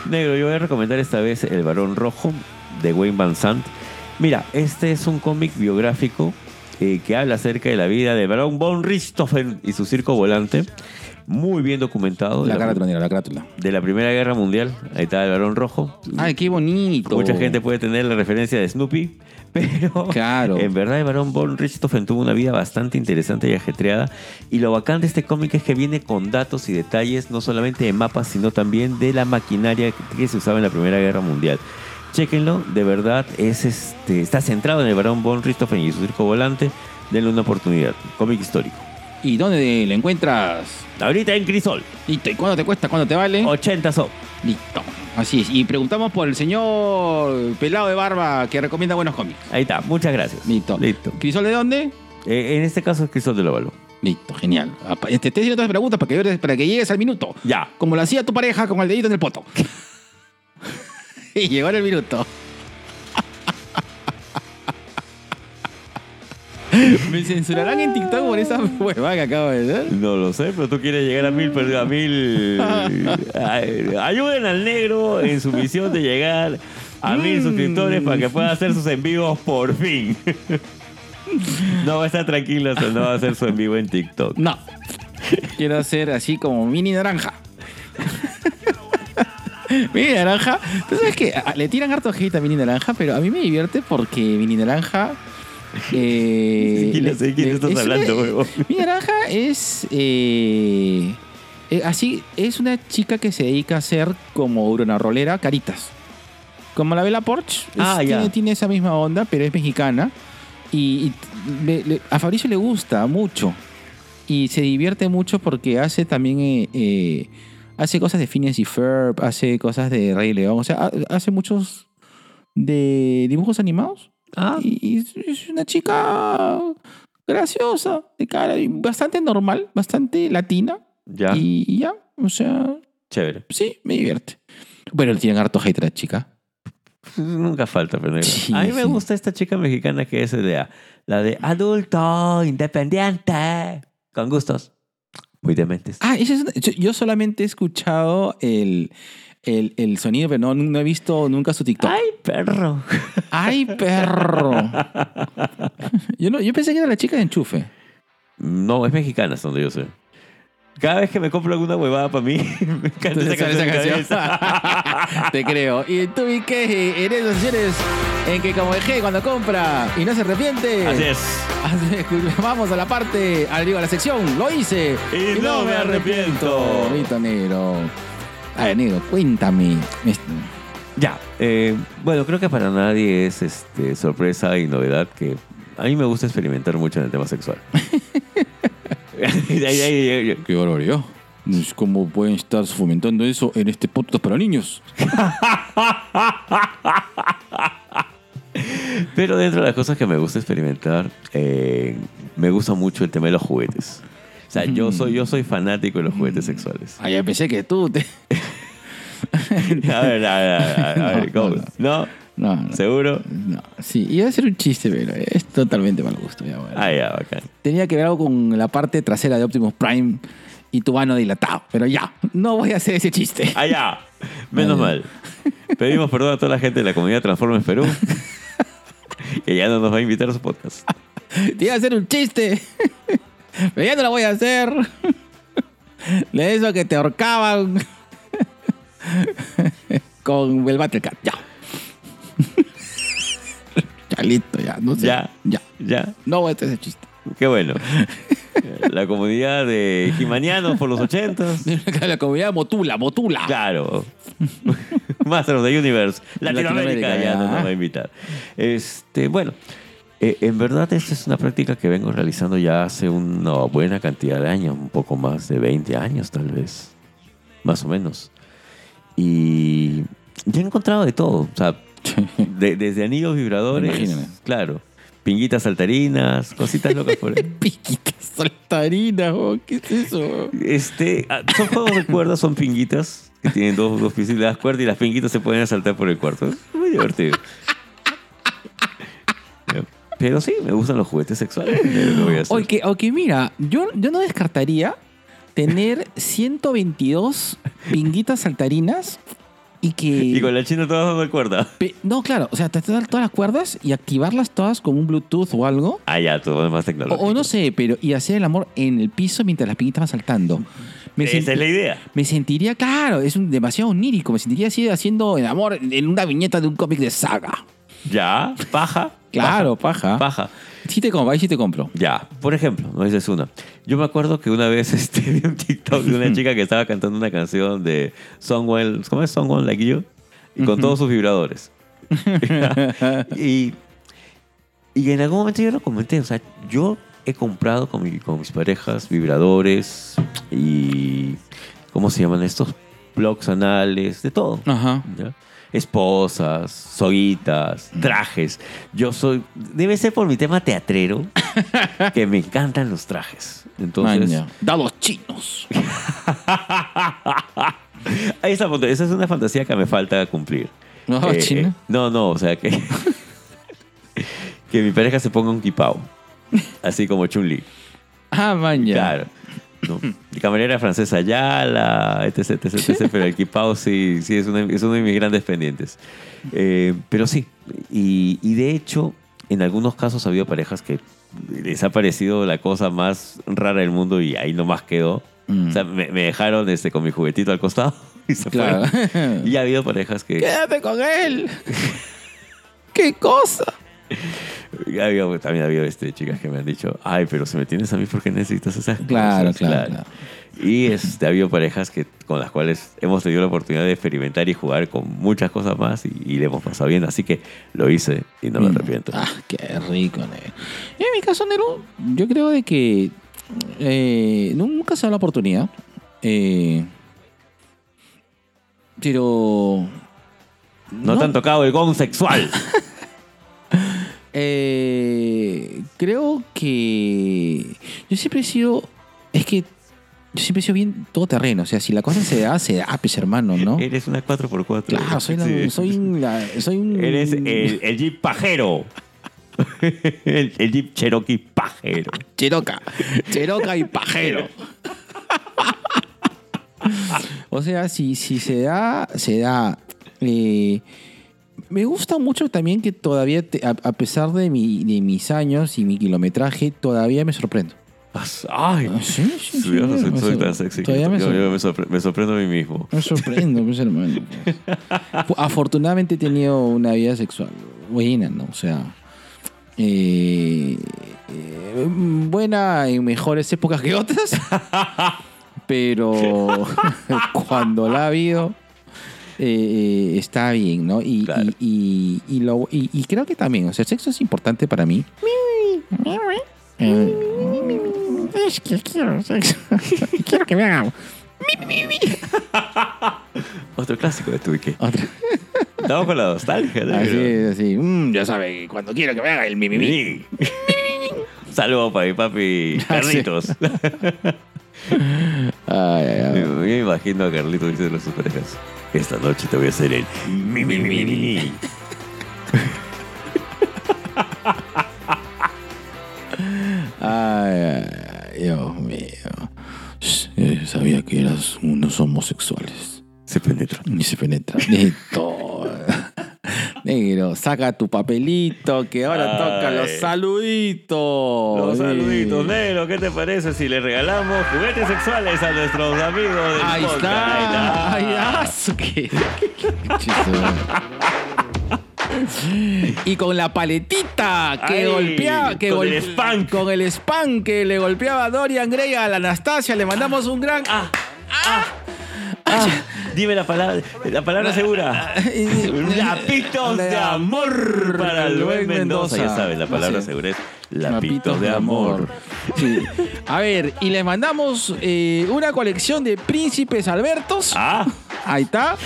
Negro, yo voy a recomendar esta vez El Barón Rojo de Wayne Van Sant. Mira, este es un cómic biográfico eh, que habla acerca de la vida del Barón von Richthofen y su circo volante. Muy bien documentado. La de, la, carátula, mira, la carátula. de la Primera Guerra Mundial. Ahí está el Barón Rojo. Ay, qué bonito. Mucha gente puede tener la referencia de Snoopy, pero Claro. en verdad el varón von Richthofen tuvo una vida bastante interesante y ajetreada. Y lo bacán de este cómic es que viene con datos y detalles, no solamente de mapas, sino también de la maquinaria que se usaba en la Primera Guerra Mundial. Chéquenlo, de verdad, es este, está centrado en el varón Von Richthofen y su circo volante. Denle una oportunidad. Cómic histórico. ¿Y dónde le encuentras? Ahorita en Crisol, Listo. ¿Y cuánto te cuesta? ¿Cuánto te vale? 80 so. Listo. Así es. Y preguntamos por el señor pelado de barba que recomienda buenos cómics. Ahí está, muchas gracias. Listo. Listo. ¿Crisol de dónde? Eh, en este caso es Crisol del Óvalo. Listo, genial. Apa- Te estoy haciendo todas las preguntas para que, para que llegues al minuto. Ya. Como lo hacía tu pareja con el dedito en el poto. y llegó en el minuto. Me censurarán en TikTok por esa huevada que acabo de hacer. No lo sé, pero tú quieres llegar a mil, pero a mil. Ay, Ayuden al negro en su misión de llegar a mil suscriptores para que pueda hacer sus en vivos por fin. No va a estar tranquilo, no va a hacer su en vivo en TikTok. No. Quiero hacer así como mini naranja. mini naranja. Tú sabes que a- le tiran harto hate a mini naranja, pero a mí me divierte porque mini naranja. Eh, Sí, no sé quién le- estás es hablando, huevón. Mini naranja es. eh, eh, así, es una chica que se dedica a hacer como una rolera caritas. Como la Bella Porsche. es- Ah, ya. tiene, tiene esa misma onda, pero es mexicana. Y, y le- le- a Fabricio le gusta mucho. Y se divierte mucho porque hace también. eh, hace cosas de Phineas y Ferb, hace cosas de Rey León. O sea, ha- hace muchos de dibujos animados. Ah, Y, es- una chica graciosa, de cara, bastante normal, bastante latina. ya. Y, ya, o sea, Chévere. sí, me divierte. Bueno, le tienen harto hate a la chica. Nunca falta, pero. Sí, A mí me gusta esta chica mexicana que es de la de adulto, independiente, con gustos. Muy dementes. Ah, yo solamente he escuchado el, el, el sonido, pero no, no he visto nunca su TikTok. ¡Ay, perro! ¡Ay, perro! Yo, no, yo pensé que era la chica de enchufe. No, es mexicana, hasta donde yo sé. Cada vez que me compro alguna huevada para mí, me encanta esa canción. esa en canción. Te creo. Y tú, y que en esas sesiones en que como dejé cuando compra y no se arrepiente. Así es. Así es, Vamos a la parte, al digo, a la sección. Lo hice. Y no me arrepiento. Bonito negro. A ver, negro, cuéntame. Este, Ya. eh, bueno, creo que para nadie es este, sorpresa y novedad que a mí me gusta experimentar mucho en el tema sexual. Ay, ay, ay, ay. Qué barbaridad. ¿Cómo pueden estar fomentando eso en este podcast para niños? Pero dentro de las cosas que me gusta experimentar, eh, me gusta mucho el tema de los juguetes. O sea, yo soy, yo soy fanático de los juguetes sexuales. Ah, ya pensé que tú te. A ver, a ver, a ver, a. ¿No? No, no. ¿Seguro? No, sí, iba a ser un chiste, pero es totalmente mal gusto. Ya, bueno. Ah, ya, bacán. Tenía que ver algo con la parte trasera de Optimus Prime y tu mano dilatado. Pero ya, no voy a hacer ese chiste. Ah, ya. Menos mal. Pedimos perdón a toda la gente de la comunidad Transformers Perú. que ya no nos va a invitar a su podcast. Te iba a hacer un chiste. Pero ya no lo voy a hacer. De eso que te ahorcaban con el Battlecat. Ya. Ya listo, ya. No sé. Ya. Ya. Ya. No voy a hacer ese chiste. Qué bueno. La comunidad de Jimanianos por los ochentas. La comunidad Motula, Motula. Claro. Master of the Universe. Latinoamérica, Latinoamérica, ya no nos va a invitar. Este, bueno, eh, en verdad esta es una práctica que vengo realizando ya hace una buena cantidad de años, un poco más de 20 años tal vez, más o menos. Y ya he encontrado de todo, o sea, de- desde anillos vibradores, Imagínate. claro, pinguitas saltarinas, cositas locas por ahí. Piquitas saltarinas, oh, ¿qué es eso? Este, ah, son juegos de cuerdas, son pinguitas que tienen dos, dos pisos y las cuerdas y las pinguitas se pueden saltar por el cuarto. Es muy divertido. Pero sí, me gustan los juguetes sexuales. oye, mira, yo, yo no descartaría tener 122 pinguitas saltarinas y que... Y con la china todas dando cuerda. No, claro, o sea, te dan todas las cuerdas y activarlas todas con un Bluetooth o algo. Ah, ya, todo es más tecnológico. o no sé, pero y hacer el amor en el piso mientras las pinguitas van saltando. Me, Esa es la idea. me sentiría, claro, es un, demasiado onírico. Me sentiría así haciendo el amor en una viñeta de un cómic de saga. Ya, paja. Claro, paja. Paja. Sí te compro, ahí sí te compro. Ya, por ejemplo, no dices una. Yo me acuerdo que una vez este, vi un TikTok de una chica que estaba cantando una canción de Someone, ¿cómo es? Someone Like You. Y con todos sus vibradores. y, y en algún momento yo lo comenté, o sea, yo he comprado con, mi- con mis parejas vibradores y, ¿cómo se llaman estos? Blogs anales, de todo. Ajá. ¿ya? Esposas, soguitas, trajes. Yo soy, debe ser por mi tema teatrero, que me encantan los trajes. Entonces, Maña. Dados chinos. ahí está, esa es una fantasía que me falta cumplir. ¿No, Eh, chino? eh, no, no, o sea, que, que mi pareja se ponga un kipao, así como Chun-Li. Ah, maña. Claro. ¿No? Mi camarera francesa Ayala, etc, etc, etc, pero el kipao sí, sí es, una- es uno de mis grandes pendientes. Eh, pero sí, y, y de hecho, en algunos casos ha habido parejas que les ha parecido la cosa más rara del mundo y ahí nomás quedó. Mm. O sea, me, me dejaron este, con mi juguetito al costado y se Claro. fueron. Y ha habido parejas que... Quédate con él. ¿Qué cosa? Habido- también ha habido este, chicas que me han dicho, ay, pero si me tienes a mí, ¿por qué necesitas esas Claro, cosas?" claro, claro. Y este, ha habido parejas que, con las cuales hemos tenido la oportunidad de experimentar y jugar con muchas cosas más y, y le hemos pasado bien. Así que lo hice y no me arrepiento. Ah, qué rico, en mi caso, Nero, yo creo de que eh, nunca se da la oportunidad. Eh, pero... no, te han tocado el gong sexual. Eh, creo que yo siempre he sido, es que yo siempre he sido bien todoterreno. O sea, si la cosa se da, se da, pues hermano, ¿no? Eres una 4x4. Claro, soy, la- Sí. soy, la- soy un... Eres el, el Jeep pajero. el, el Jeep Cherokee pajero. Cheroca. Cheroca y pajero. o sea, si, si se da, se da. Eh, me gusta mucho también que todavía, te- a, a pesar de, mi, de mis años y mi kilometraje, todavía me sorprendo. Ay, Ah, sí, sí, soy, me soy sor- tan sexy. que todavía me yo- sor- yo me, sorpre- me sorprendo a mí mismo. Me sorprendo, pues, hermano. Fu- Afortunadamente he tenido una vida sexual buena, ¿no? O sea, eh, eh, buena en mejores épocas que otras, pero cuando la ha habido, eh, está bien, ¿no? Y, Claro. y, y, y lo- y- y creo que también, o sea, el sexo es importante para mí. Eh, es que quiero sexo. quiero que me hagan. Otro clásico de tu. Otra. Estamos con la nostalgia. ¿no? Así es, así. Mm, ya sabe, cuando quiero que me haga el mimimi. Sí. Saludos para mi papi Carlitos. Ay, ay, ay. Yo me imagino a Carlitos diciendo a sus parejas: Esta noche te voy a hacer el mi, mi, mi, mi, mi". Ay, Dios mío. Sabía que eras unos homosexuales. Se penetra. Ni se penetra. Neto. Negro, saca tu papelito que ahora Ay. toca los saluditos. Los Sí. saluditos, negro. ¿Qué te parece si le regalamos juguetes sexuales a nuestros amigos del Ahí podcast? está. Ahí Ay, está. Y con la paletita que Ay, golpeaba, que con el spam. con el spam que le golpeaba a Dorian Gray a la Anastasia, le mandamos un gran Ah, ah, dime la palabra, la palabra segura. Lapitos de amor para el buen Mendoza. Ya sabes, la palabra segura es lapitos de amor. Sí. A ver, y le mandamos eh, una colección de príncipes Albertos. Ah, Ahí está.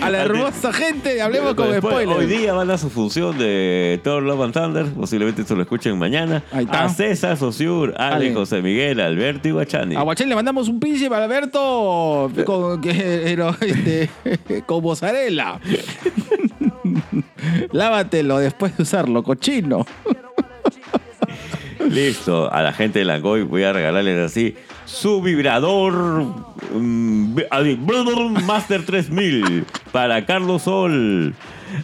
A la hermosa gente de Hablemos con Después, Spoilers. Hoy día van a su función de Thor Love and Thunder. Posiblemente esto lo escuchen mañana. Ahí está. A César Sosur, Ale. José Miguel, Alberto y Guachani. A Guachén le mandamos un príncipe Alberto con, pero, este, con mozzarella. Lávatelo después de usarlo, cochino. Listo. A la gente de Langoy voy a regalarles así su vibrador así, Master 3000 para Carlos Sol,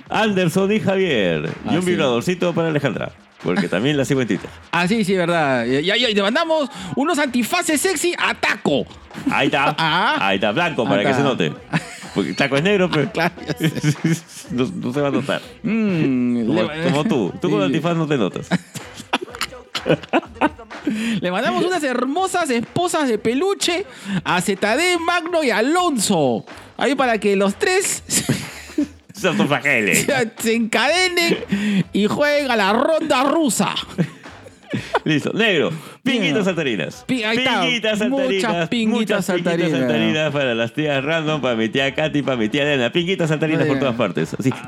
Anderson y Javier. Y Ah, un sí. vibradorcito para Alejandra. Porque también la sigo en Twitter. Ah, sí, sí, verdad. Y, y- y le mandamos unos antifaces sexy a taco. Ahí está. Ah. Ahí está, blanco, Ahí para que se note. Porque taco es negro, pero Claro, no, no se va a notar. Mm, Como, le- como tú. Tú con Sí. antifaz no te notas. Le mandamos unas hermosas esposas de peluche a ZD, Magno y Alonso. Ahí para que los tres. se se encadenen y jueguen a la ronda rusa. Listo. Negro. Pinguitas saltarinas. Pinguitas Muchas saltarinas. pinguitas muchas saltarinas. pinguitas saltarinas para las tías random, para mi tía Katy, para mi tía Elena. Pinguitas saltarinas por todas partes. Así.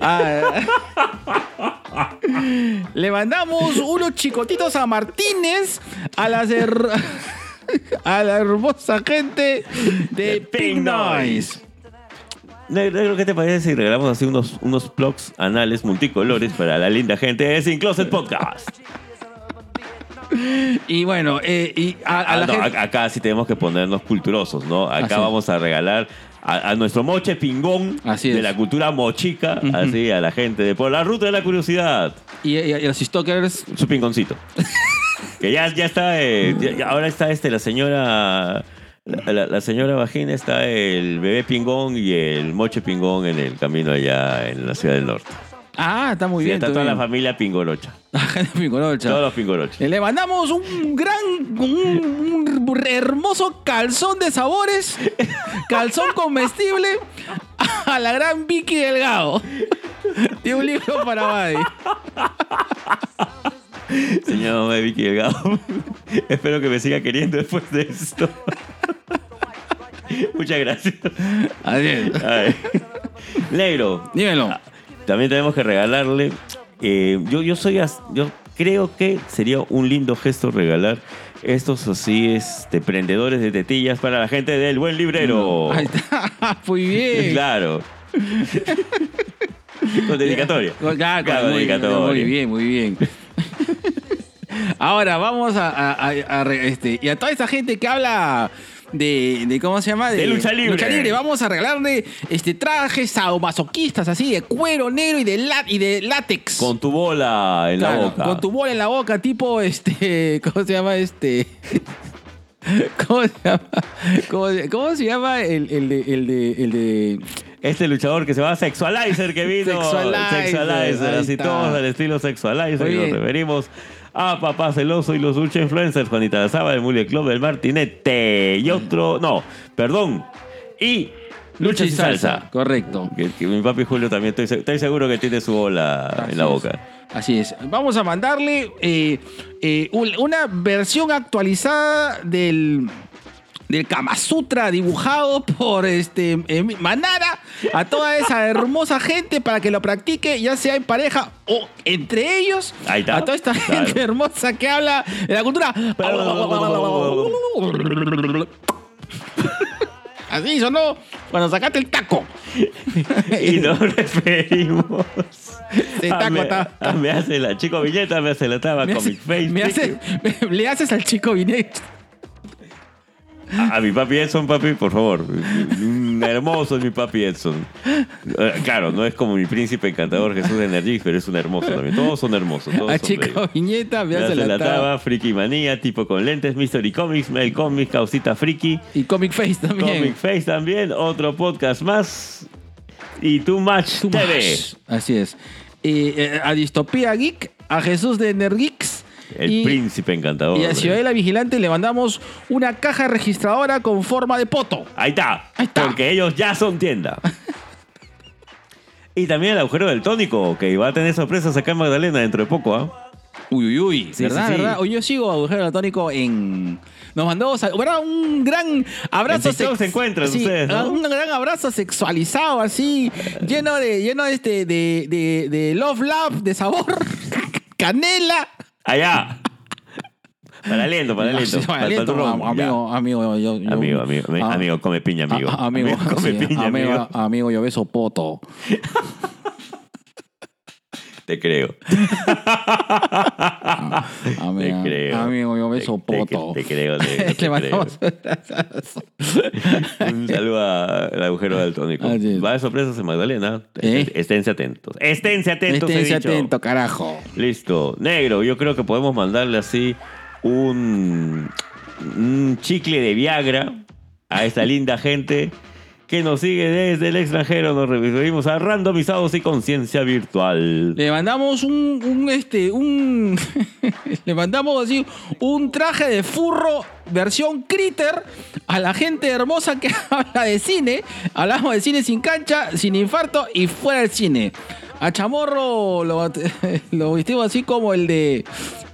Ah. Le mandamos unos chicotitos a Martínez, a las a la hermosa gente de Pink Noise. Negro, ¿qué te parece si regalamos así unos, unos plugs anales multicolores para la linda gente de Sin Closet Podcast? Y bueno, eh, y a, a Ah, la no, gente. a- acá sí tenemos que ponernos culturosos, ¿no? Acá Así vamos a regalar a, a nuestro moche pingón Así de es. la cultura mochica, así a la gente de por la ruta de la curiosidad. Y, y- y los stalkers. Su pingoncito. que ya, ya está, eh, ya- ahora está este, la señora, la, la- la señora vagina, está el bebé pingón y el moche pingón en el camino allá en la ciudad del norte. Ah, está muy Sí, bien. está está toda la familia pingolocha. Pingolocha. Todos los pingolochas. Le mandamos un gran, un, un hermoso calzón de sabores, calzón comestible a la gran Vicky Delgado. De un libro para Buddy. Señora mamá de Vicky Delgado, espero que me siga queriendo después de esto. Muchas gracias. Ay. Negro, Dímelo. también tenemos que regalarle. eh, yo, yo soy. as- Yo creo que sería un lindo gesto regalar estos así, este, prendedores de tetillas para la gente del buen librero. Ahí está. Muy bien. Claro. Con dedicatoria. Claro, muy, dedicatoria. muy bien, muy bien. Ahora vamos a, a- a- a re- este, y a toda esa gente que habla de, de ¿cómo se llama? De lucha libre. Vamos a regalarle este trajes sadomasoquistas así de cuero negro y de la- y de látex. Con tu bola en la boca. Con tu bola en la boca, tipo este, ¿cómo se llama este? ¿Cómo se llama? ¿Cómo, se- cómo se llama el, el de, el de, el de Este luchador que se llama Sexualizer que vino. Sexualizer, Sexualizer, así está. todos al estilo Sexualizer. Y nos referimos a Papá Celoso y los Lucha Influencers, Juanita La Saba, el Mule Club del Martinete y otro. No, perdón. Y lucha y salsa? Correcto. Que, que mi papi Julio también estoy, se- estoy seguro que tiene su bola en la Así boca. es. Así es. Vamos a mandarle eh, eh, un- una versión actualizada del, del Kama Sutra dibujado por este eh, Manara a toda esa hermosa gente para que lo practique, ya sea en pareja o entre ellos. Ahí está. A toda esta Claro. gente hermosa que habla de la cultura. Así sonó cuando sacaste el taco. Y nos referimos. Sí, a taco, me, ta- a me hace la chico Villeta, me hace la taba Me Comic hace- Face. me hace- me- le haces al chico Vinet. A, a mi papi Edson, papi, por favor. Un hermoso es mi papi Edson. Eh, Claro, no es como mi príncipe encantador Jesús de Energix, pero es un hermoso también. Todos son hermosos. Todos A son chico bellos. Viñeta, me hace la, taba. taba, Friki Manía, tipo con lentes, Mystery Comics, Mail Comics, Causita Friki, Y Comic Face también. Comic Face también, otro podcast más. Y Too Much Too TV. much. Así es. Y, eh, a Distopía Geek, a Jesús de Energix. El y, príncipe encantador. y a de- Ciudadela Vigilante le mandamos una caja registradora con forma de poto. Ahí está. Ahí está. Porque ellos ya son tienda. y también el agujero del tónico, que va a tener sorpresas acá en Magdalena dentro de poco, ¿ah? Uy, uy, uy. Sí, ¿Verdad, sí, sí. verdad? Hoy yo sigo a Agujero Atónico en. Nos mandó un gran abrazo TikTok se encuentran sí, ustedes, ¿no? Un gran abrazo sexualizado, así, lleno de, lleno de este, de, de, de love love, de sabor, canela. Allá. Para aliento, para aliento. Sí, para el aliento, patrón, am- amigo, amigo, yo, yo- Amigo, amigo, ami- ah, amigo, come piña, amigo. ah, amigo, come sí, piña, amigo, amigo. amigo, yo beso poto. Te creo. Amigo, Te creo. amigo, yo beso Te- te- poto. Te, creo, te, te creo. Un saludo al agujero del tónico. Así es. Va de sorpresas en Magdalena. ¿Eh? Esténse atentos. Esténse atentos, Esténse dicho. atento, carajo. Listo. Negro, yo creo que podemos mandarle así un, un chicle de Viagra a esta linda gente que nos sigue desde el extranjero. Nos referimos a randomizados y conciencia virtual. Le mandamos un, un, este, un, le mandamos así un traje de furro versión critter a la gente hermosa que habla de cine. Hablamos de cine sin cancha, sin infarto y fuera del cine. A Chamorro lo, lo vestimos así como el de,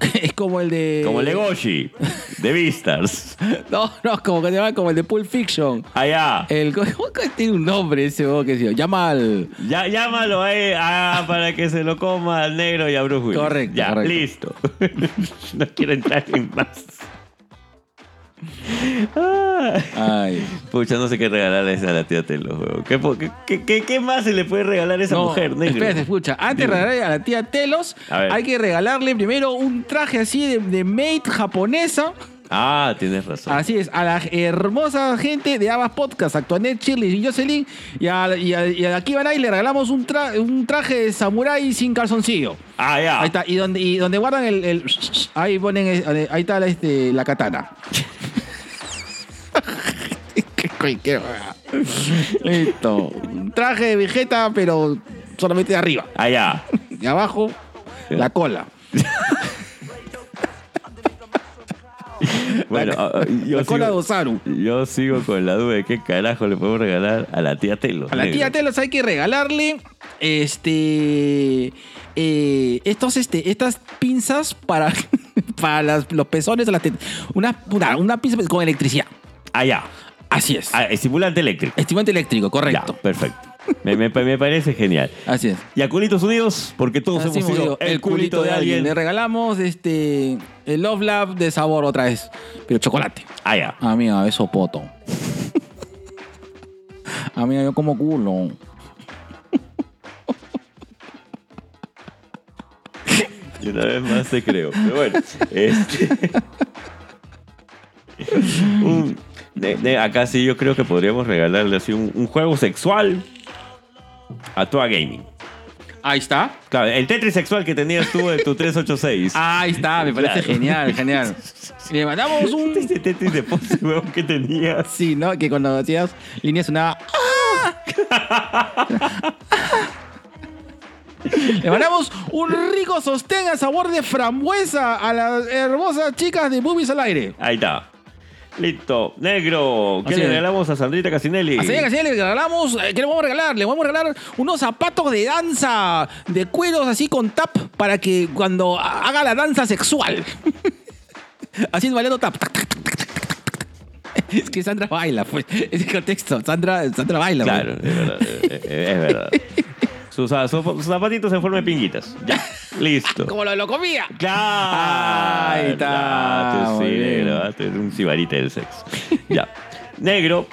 es como el de, Como Legoshi, de Vistas. no, no, como que se llama como el de Pulp Fiction. Allá. El, ¿cómo que tiene un nombre ese que se llama? Llama al, Ya, llámalo ahí ah, para que se lo coma al negro y a Bruce Willis. Correcto, Ya, correcto. listo. no quiero entrar en más. Ay. pucha, no sé qué regalarle a la tía Telo. weón. ¿Qué, po- qué, qué- qué- qué más se le puede regalar a esa No, mujer, negro? Espérate, escucha. Antes de regalarle a la tía Telos, A hay que regalarle primero un traje así de, de maid japonesa. Ah, tienes razón. Así es, a la hermosa gente de Abas Podcast, Actuanet, Shirley y Jocelyn. Y a, y a, y a le regalamos un, tra- un traje de samurái sin calzoncillo. Ah, ya. Ahí está. Y donde, y donde guardan el, el- Ahí ponen. el- Ahí está la, este, la katana. Listo. Un traje de Vegeta, pero solamente de arriba. Ah, ya. Y abajo, la cola. Bueno, La- ah, yo, la cola de sigo, Osaru. yo sigo con la duda de qué carajo le podemos regalar a la tía Telo. A la tía Telos hay que regalarle este eh, estos este estas pinzas para para las- los pezones de las. Una, una una pinza con electricidad. Ah, ya. Así es. Ah, estimulante eléctrico. Estimulante eléctrico, Ya, correcto. perfecto. Me, me- me parece genial. Así es. Y a Culitos Unidos, porque todos Así hemos sido sido el culito de alguien. Le regalamos este el Love Lab de sabor otra vez, pero chocolate. Ah, ya. Amiga, eso poto. Amiga, yo como culo. Y una vez más te creo. Pero bueno, este. un- de- de- acá sí yo creo que podríamos regalarle así un, un juego sexual a Toa Gaming. Ahí está. Claro, el Tetris sexual que tenías tú en tu 386. Ahí está, me parece Claro. genial, genial. Le mandamos un. Este Tetris de pose, huevón, que tenías. Sí, ¿no? Que cuando hacías línea sonaba. ¡Ah! Le mandamos un rico sostén a sabor de frambuesa a las hermosas chicas de Boobies al aire. Ahí está. Listo. Negro. ¿Qué Así le es. regalamos a Sandrita Casinelli? Así que así le regalamos, eh, ¿qué le vamos a regalar? Le vamos a regalar unos zapatos de danza de cueros así con tap para que cuando ha- haga la danza sexual. así bailando tap. tac, tac, tac, tac, tac, tac. Es que Sandra baila, pues. Es el contexto. Sandra, Sandra baila. pues. Claro, es verdad. eh, eh, es verdad. Sus, sus- sus zapatitos en forma de pinguitas. Ya. Listo. Como lo, lo comía. Claro. Ahí está, Ah, tú sí, muy bien. negro. ah, tú eres un cibarita del sexo. Ya. Negro,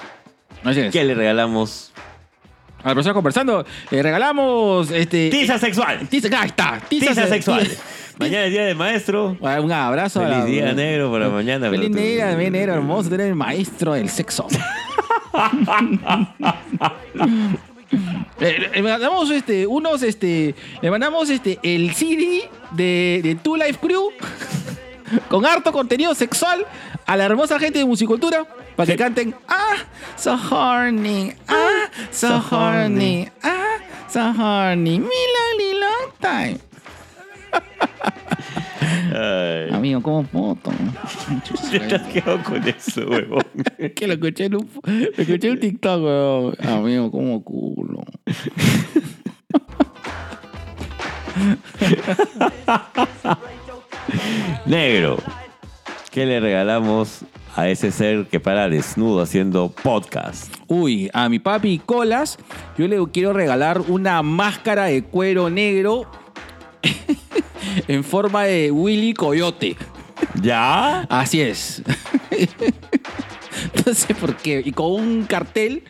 Así es. ¿qué le regalamos? A la persona conversando, le regalamos este. Tiza sexual. Tiza, ahí está. Tiza se- sexual. tiza- Mañana es día del maestro. Ah, Un abrazo. a Feliz la- día negro para mañana. Feliz tú- día, bien negro, hermoso. Tener el maestro del sexo. Le, le mandamos este, unos, este, le mandamos este, el CD de, de Two Life Crew con harto contenido sexual a la hermosa gente de musicultura para que canten Ah, so horny, ah, so horny, ah, so horny, me lonely long time. Ay, Amigo, ¿cómo foto? ¿Qué te has quedado con eso, huevón? que lo escuché en un, lo escuché en un TikTok, weón. Amigo, como culo. Negro, ¿qué le regalamos a ese ser que para desnudo haciendo podcast? Uy, a mi papi Colas, yo le quiero regalar una máscara de cuero negro en forma de Willy Coyote. ¿Ya? Así es. no sé por qué. Y con un cartel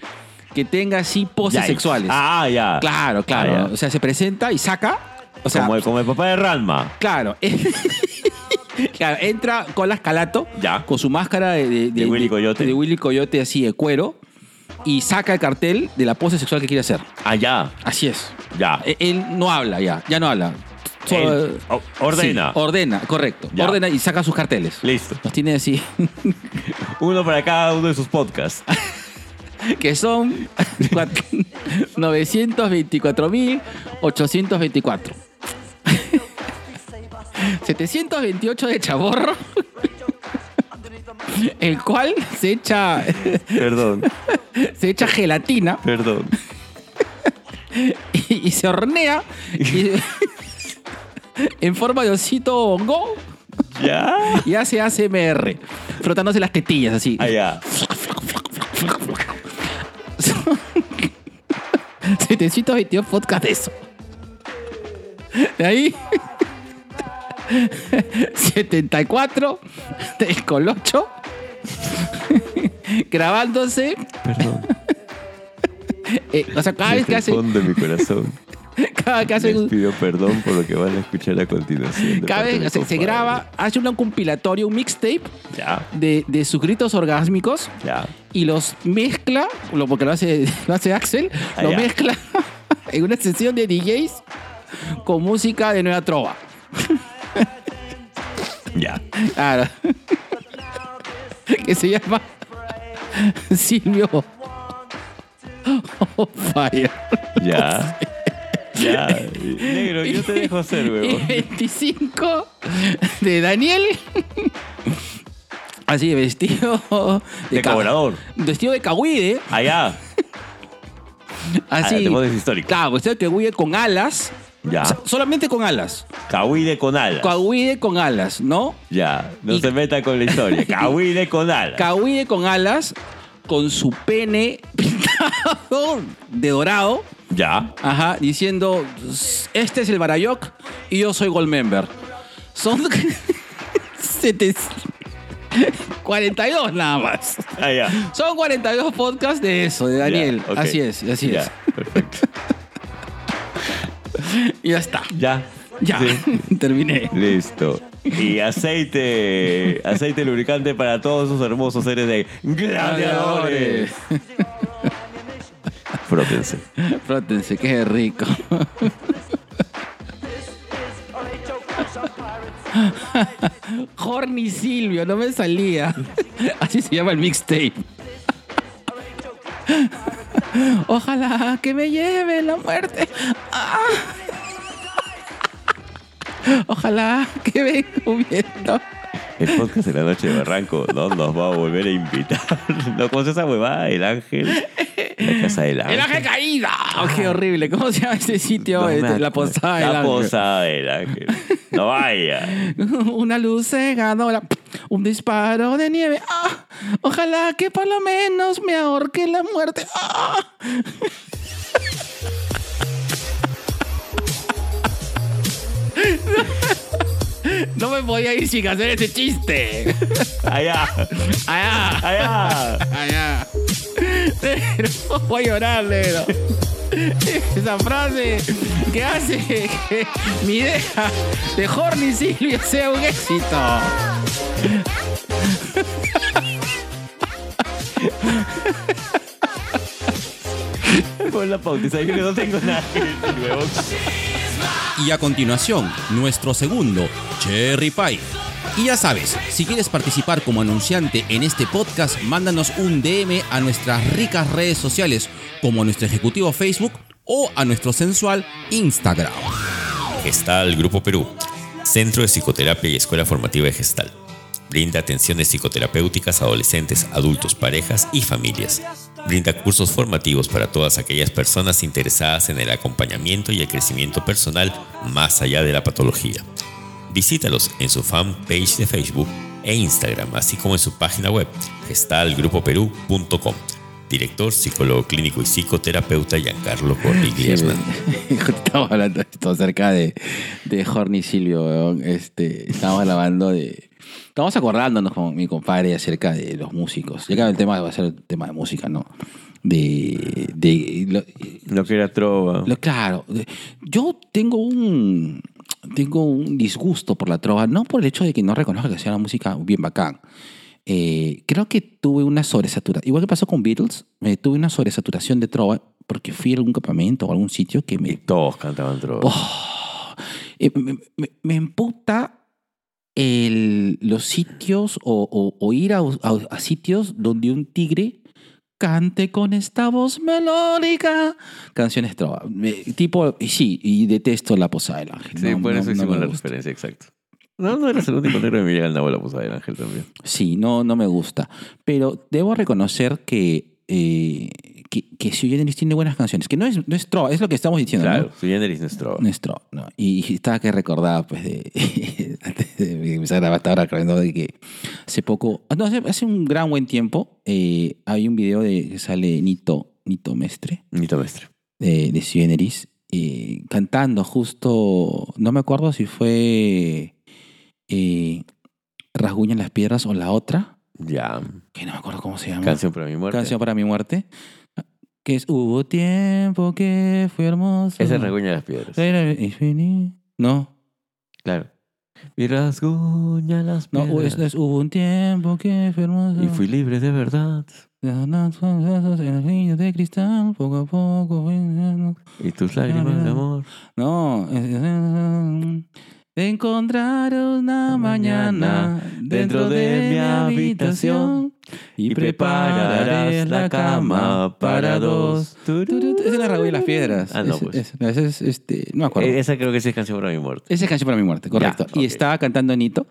que tenga así poses sexuales. Ah, ya. Claro, claro. Ah, ya. o sea, se presenta y saca. O sea, como, el, como el papá de Ranma. Claro. claro, entra con las calato Ya. con su máscara de, de- De Willy Coyote. de Willy Coyote así de cuero y saca el cartel de la pose sexual que quiere hacer. Ah, ya. Así es. Ya. E- Él no habla ya, ya no habla. Ordena. Sí, ordena, correcto. Ya. Ordena y saca sus carteles. Listo. Los tiene así. Uno para cada uno de sus podcasts. que son 924.824. 728 de chaborro, el cual se echa, Perdón, se echa gelatina perdón. y, y se hornea y- en forma de osito bongo Ya. y hace ASMR, frotándose las tetillas así. Allá. 722 podcast de eso. De ahí. 74 del Colocho. Grabándose. Perdón. eh, o sea, cada vez que hace. de mi corazón. Cada que hace Les un- pido perdón por lo que van a escuchar a continuación. Cada vez se, se graba, hace un compilatorio, un mixtape de, de sus gritos orgásmicos ya. y los mezcla, lo- porque lo hace, lo hace Axel, Ah, lo ya. mezcla en una sesión de DJs con música de Nueva Trova. Ya. Claro. que se llama Silvio Fire. Ya. Ya. Negro, yo te dejo hacer, huevón. 25 de Daniel. Así, vestido De ca- cobrador. Vestido de cahuide. Allá. Así. Ah, te pones histórico. Claro, vestido de cahuide con alas. Ya. O sea, solamente con alas. Cahuide con alas. Cahuide con alas, ¿no? Ya. No Y- se meta con la historia. Cahuide con alas. Cahuide con alas, con su pene pintado de dorado. Ya. Ajá, diciendo, este es el Barayoc y yo soy Goldmember. Son sete- 42 nada más. Allá. Son 42 podcasts de eso, de Daniel. Ya, ok. Así es, así Ya, es. Perfecto. Y ya está. Ya. Ya, Sí. terminé. Listo. Y aceite, aceite lubricante para todos esos hermosos seres de gladiadores. Frótense. Frótense, qué rico. Horny Silvio, no me salía. Así se llama el mixtape. Ojalá que me lleve la muerte. Ah. Ojalá que venga un viento. El podcast de la noche de Barranco no nos va a volver a invitar. ¿No conoces esa huevada? El ángel. La casa del ángel. ¡El ángel caída! Oh, ¡Qué horrible! ¿Cómo se llama ese sitio? No Este, la posada del La ángel. posada del ángel. No vaya. Una luz cegadora, un disparo de nieve. ¡Ah! Ojalá que por lo menos me ahorque la muerte. ¡Ah! No me podía ir sin hacer ese chiste. Allá. Allá, Allá. allá. Voy a llorar, negro. Esa frase que hace que mi idea de Horny Silvio sea un éxito. Pon la pauta. Yo no tengo nada que decir, huevón. Y a continuación, nuestro segundo, Cherry Pie. Y ya sabes, si quieres participar como anunciante en este podcast, mándanos un DM a nuestras ricas redes sociales, como a nuestro ejecutivo Facebook o a nuestro sensual Instagram. Gestal Grupo Perú, Centro de Psicoterapia y Escuela Formativa de Gestal. Brinda atenciones psicoterapéuticas a adolescentes, adultos, parejas y familias. Brinda cursos formativos para todas aquellas personas interesadas en el acompañamiento y el crecimiento personal más allá de la patología. Visítalos en su fanpage de Facebook e Instagram, así como en su página web gestalgrupoperú.com. Director, psicólogo clínico y psicoterapeuta Giancarlo Corri Griezmann. Estamos hablando de esto acerca de, de Horny Silvio, weón. Este, estamos grabando de. Estamos acordándonos con mi compadre acerca de los músicos. Ya que el tema va a ser el tema de música, ¿no? De. de lo- Lo que era trova. lo- claro. de- Yo tengo un. Tengo un disgusto por la trova, no por el hecho de que no reconozca que sea una música bien bacán. Eh, creo que tuve una sobresaturación. Igual que pasó con Beatles, me tuve una sobresaturación de trova porque fui a algún campamento o algún sitio que Y me todos cantaban trova. Oh, eh, me, me- me emputa el- los sitios o, o- o ir a, a- a sitios donde un tigre cante con esta voz melódica. Canciones trova. Me- Tipo, y sí, y detesto la posada del ángel. Sí, No, por no- eso no hicimos me la gusta. referencia, exacto. No, no eres el único negro que me llega el nabo la posada del ángel también. Sí, no, no me gusta. Pero debo reconocer que, eh, que, que Sui Generis tiene buenas canciones. Que no es, no es trova, es lo que estamos diciendo, Claro, ¿no? su generis nuestro. No es trova, ¿no? Y, y estaba que recordaba, pues, de, antes de empezar a grabar, estaba recordando de que hace poco, no, hace, hace un gran buen tiempo, eh, hay un video de que sale Nito, Nito Mestre, Nito Mestre. de, de Sui Generis, eh, cantando justo, no me acuerdo si fue eh, Rasguñan las piedras o la otra, Ya. que no me acuerdo cómo se llama. Canción para mi muerte. Canción para mi muerte. Que es Hubo tiempo que fue hermoso. Ese es Rasguña de las piedras. Era infinito. No, Claro. Y rasguña las no, piedras. es, es Hubo un tiempo que fue hermoso. Y fui libre de verdad. En los niños de cristal, poco a poco. Y tus lágrimas de amor. No, es- encontrar una mañana dentro de mi habitación y prepararás la cama para dos. Esa es la Raúl y las piedras. Ah, no, pues. ese- ese es, este, no me acuerdo. Eh, Esa creo que sí es canción para mi muerte. Esa es canción para mi muerte, correcto. Ya, Y ok. estaba cantando Nito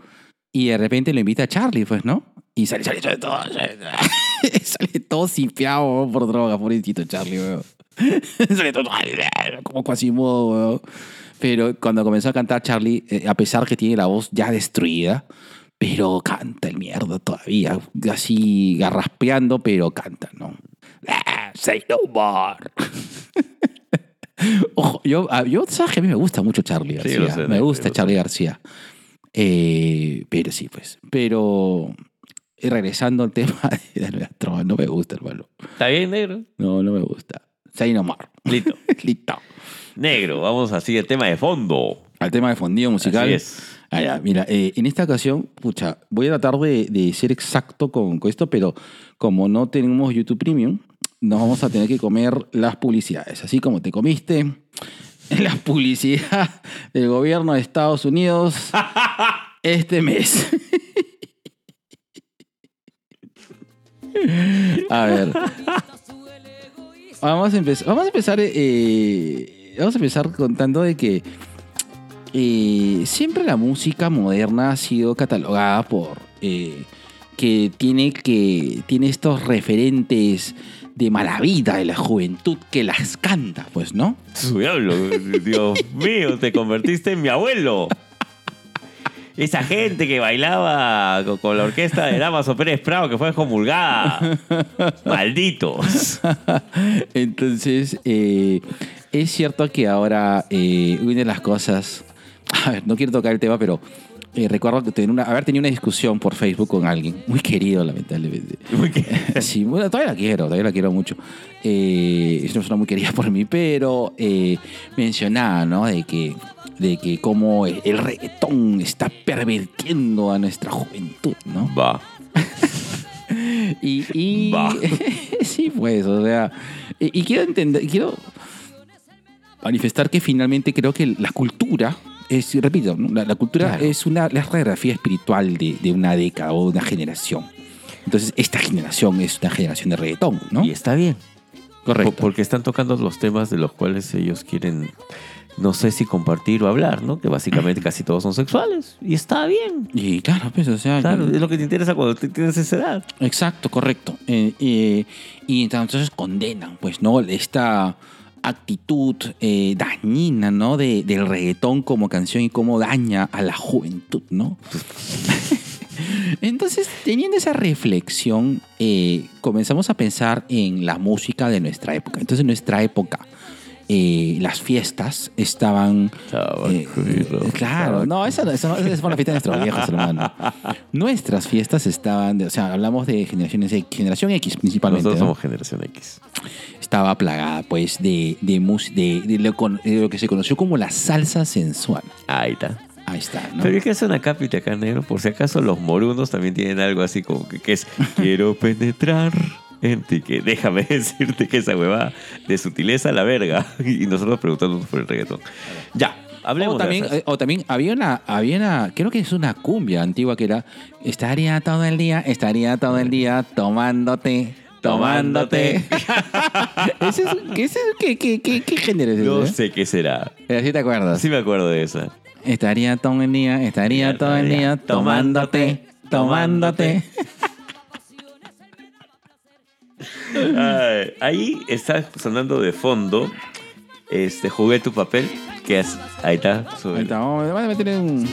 y de repente lo invita a Charlie, pues, ¿no? Y sale, sale, sale todo, sale, sale todo sipeado por droga, pobrecito Charlie, weón. sale todo como Quasimodo, weón. Pero cuando comenzó a cantar Charlie, eh, a pesar que tiene la voz ya destruida, pero canta el mierda todavía, así garraspeando, pero canta, ¿no? Ah, Say no more. Ojo, yo, a- yo, sabes que a mí me gusta mucho Charlie Sí, García. lo sé, me gusta. Charlie García. Eh, pero sí, pues. Pero eh, regresando al tema de la trova, no me gusta, hermano. ¿Está bien, negro? No, no me gusta. Say no more. Listo. Listo. Negro, vamos así al tema de fondo. Al tema de fondido musical. Así es. Ah, ya, mira, eh, en esta ocasión, pucha, voy a tratar de, de ser exacto con, con esto, pero como no tenemos YouTube Premium, nos vamos a tener que comer las publicidades. Así como te comiste la publicidad del gobierno de Estados Unidos este mes. A ver. Vamos a empezar, vamos a empezar, eh, vamos a empezar contando de que eh, siempre la música moderna ha sido catalogada por eh, que tiene que tiene estos referentes de mala vida de la juventud que las canta, pues, ¿no? Su diablo, Dios mío, te convertiste en mi abuelo. Esa gente que bailaba con, con la orquesta de Damaso Pérez Prado que fue comulgada. Malditos. Entonces, eh, es cierto que ahora eh, una de las cosas, a ver, no quiero tocar el tema, pero eh, recuerdo que tener una, haber tenido una discusión por Facebook con alguien, muy querido lamentablemente. Muy que- Sí, bueno, todavía la quiero, todavía la quiero mucho. Eh, es una persona muy querida por mí, pero eh, mencionaba, ¿no? De que, de que como el reggaetón está pervirtiendo a nuestra juventud, ¿no? Va. Y, y- Va. sí, pues, o sea, y, y quiero entender, quiero manifestar que finalmente creo que la cultura es, repito, ¿no? la, la cultura Claro. es una la radiografía espiritual de, de una década o una generación. Entonces, esta generación es una generación de reggaetón, ¿no? Y está bien. Correcto. Po- Porque están tocando los temas de los cuales ellos quieren, no sé si compartir o hablar, ¿no? Que básicamente casi todos son sexuales. Y está bien. Y claro, pues, o sea, Claro, es lo que te interesa cuando tienes esa edad. Exacto, correcto. Eh, eh, y entonces condenan, pues, ¿no? Esta actitud eh, dañina, ¿no? De, del reggaetón como canción y cómo daña a la juventud, ¿no? Entonces, teniendo esa reflexión, eh, comenzamos a pensar en la música de nuestra época. Entonces, en nuestra época, eh, las fiestas estaban... eh, claro, no, esa, no- esa, no- esa fue la fiesta de nuestros viejos, hermano. Nuestras fiestas estaban, de- o sea, hablamos de generaciones generación X principalmente. Nosotros ¿no? somos generación X. Estaba plagada, pues, de, de, de, de lo, de lo que se conoció como la salsa sensual. Ahí está. Ahí está, ¿no? Pero yo quiero hacer una cápita acá, negro. Por si acaso los morunos también tienen algo así como que, que es quiero penetrar. Que déjame decirte que esa huevada de sutileza a la verga. Y nosotros preguntándonos por el reggaetón. Ya, hablemos O de también, salsa. eh, o también había una, había una, creo que es una cumbia antigua que era, estaría todo el día, estaría todo el día tomándote. tomándote. ¿Ese es, es- ¿qué, qué, qué, qué género es ese? No eh? sé qué será. Pero sí te acuerdas. Sí me acuerdo de esa. Estaría todo el día, estaría todo el día tomándote, tomándote. Ay, ahí está sonando de fondo este Jugué tu papel. Que es, ahí está. sube. Ahí está, vamos, vamos a meterle un...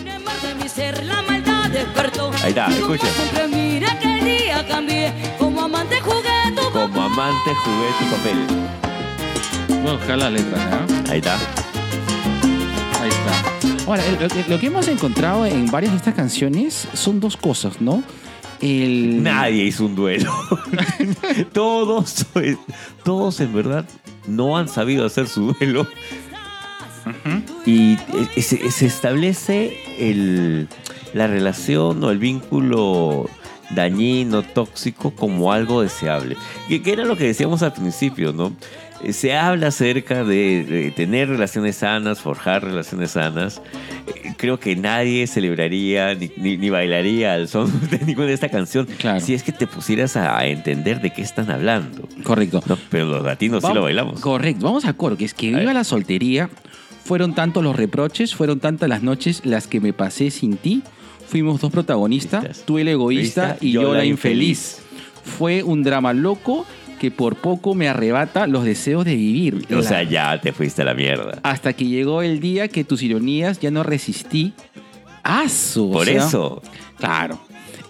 Ahí está, escucha. Como amante jugué tu papel. Voy a buscar las letras. Ahí está. Ahí está. Ahora, lo que hemos encontrado en varias de estas canciones son dos cosas, ¿no? El... Nadie hizo un duelo. todos, todos en verdad no han sabido hacer su duelo. Y e- se, se establece el, la relación o el vínculo dañino, tóxico, como algo deseable. Que, que era lo que decíamos al principio, ¿no? Eh, Se habla acerca de, de tener relaciones sanas, forjar relaciones sanas. Eh, Creo que nadie celebraría ni, ni- ni bailaría al son de ninguna de esta canción Claro. si es que te pusieras a, entender de qué están hablando. Correcto. No, pero los latinos sí lo bailamos. Correcto. Vamos a coro, que es que viva la soltería. Fueron tantos los reproches, fueron tantas las noches las que me pasé sin ti. Fuimos dos protagonistas, tú el egoísta Egoísta, y yo, la infeliz. Fue un drama loco que por poco me arrebata los deseos de vivir. O La- sea, ya te fuiste a la mierda. Hasta que llegó el día que tus ironías ya no resistí. ¡Aso! Por eso, Claro.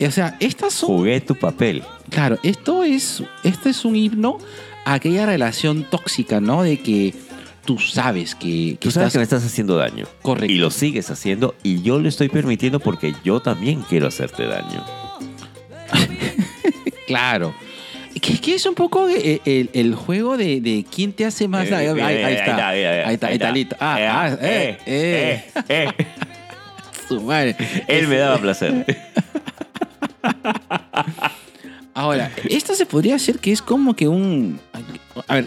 O sea, estas son jugué tu papel. Claro, esto es, esto es un himno a aquella relación tóxica, ¿no? De que tú sabes que, que Tú sabes estás... que me estás haciendo daño. Correcto. Y lo sigues haciendo y yo lo estoy permitiendo porque yo también quiero hacerte daño. Claro. Que, que es un poco eh, el, el juego de, de quién te hace más... Eh, ahí, ahí- ahí eh, está. Ahí está, ahí está, listo. Ah, Eh, ah, eh, eh, eh, eh. su madre. Él me daba placer. Ahora, esto se podría hacer que es como que un... A ver,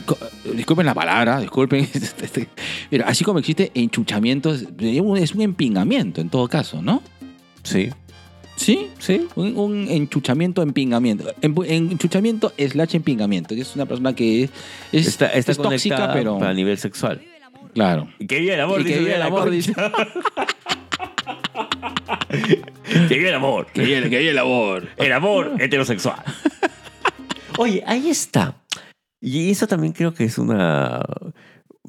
disculpen la palabra, disculpen. Pero así como existe enchuchamiento, es un es un empingamiento en todo caso, ¿no? Sí, ¿Sí? sí. Un, un enchuchamiento, empingamiento. Enchuchamiento slash empingamiento. que Es una persona que es, es, Está, está es tóxica, pero... a nivel sexual. Claro. Y que viva el amor, Y que viva el amor, dice. Que viva el amor. Que viene, que viene el amor. El amor heterosexual. Oye, ahí está. Y eso también creo que es una...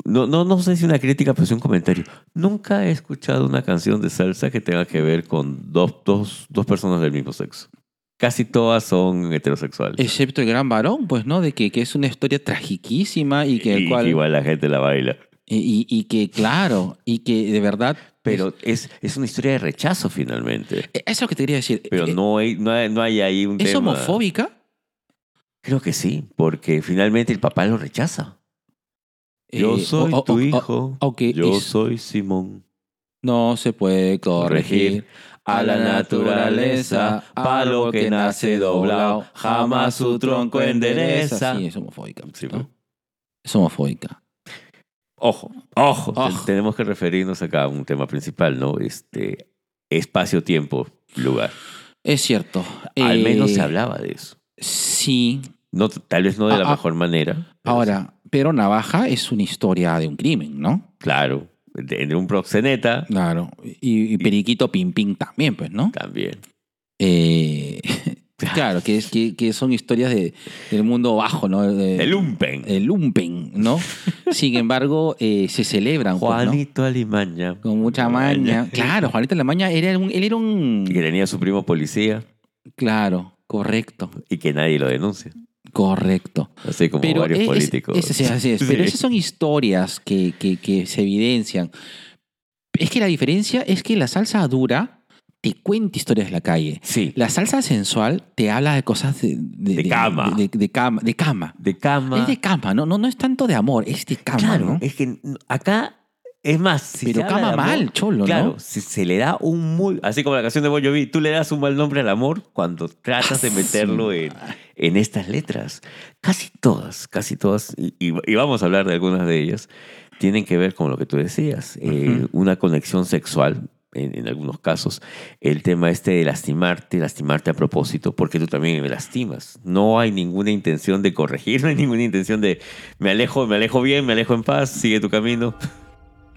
No, no, no sé si una crítica, pero es un comentario. Nunca he escuchado una canción de salsa que tenga que ver con dos, dos, dos personas del mismo sexo. Casi todas son heterosexuales. Excepto el gran varón, pues, ¿no? De que, que es una historia tragiquísima y que el Y cual... igual la gente la baila. Y, y que, claro, y que de verdad... Pero es, es una historia de rechazo finalmente. es- eso es lo que te quería decir. Pero Eh, no hay, no hay, no hay ahí un ¿Es tema... homofóbica? Creo que sí, porque finalmente el papá lo rechaza. Yo Eh, soy tu hijo. Yo es- soy Simón. No se puede corregir a la naturaleza, palo que nace doblado, jamás su tronco endereza. Sí, es homofóbica. Sí, ¿no? ¿no? Es homofóbica. Ojo, ojo. Ojo. Ten- Tenemos que referirnos acá a un tema principal, ¿no? Este espacio, tiempo, lugar. Es cierto. Al Eh, menos se hablaba de eso. Sí. No, tal vez no de la Ah, ah. mejor manera. Ahora, pero Navaja es una historia de un crimen, ¿no? sí, claro, de, de un proxeneta Claro. Y, y Periquito Pim Pim también, pues, ¿no? también. Eh, claro, que, es, que, que son historias de, del mundo bajo, ¿no? De- El lumpen. el lumpen, ¿no? Sin embargo, eh, se celebran, pues, ¿no? Juanito Alimaña. Con mucha maña. Claro, Juanito La Maña era un, él era un... Y que tenía su primo policía Claro, correcto, y que nadie lo denuncia. Correcto. Así como Pero varios es- políticos. es- sí, así es. Pero esas son historias que, que, que se evidencian. Es que la diferencia es que la salsa dura te cuenta historias de la calle. Sí. La salsa sensual te habla de cosas de, De cama. De, de cama. De cama. De cama. Es de cama, no, no, no es tanto de amor, es de cama, Claro, ¿no? es que acá es más. Si Pero se cama amor, mal, cholo, Claro, ¿no? si se le da un muy. Así como la canción de Bon Jovi, tú le das un mal nombre al amor cuando tratas de Ah, meterlo en, en estas letras. Casi todas, casi todas, y, y- y vamos a hablar de algunas de ellas, tienen que ver con lo que tú decías, eh, Ujú. una conexión sexual en, en algunos casos, el tema este de lastimarte, lastimarte a propósito, porque tú también me lastimas. No hay ninguna intención de corregir, no hay ninguna intención de me alejo, me alejo bien, me alejo en paz, sigue tu camino.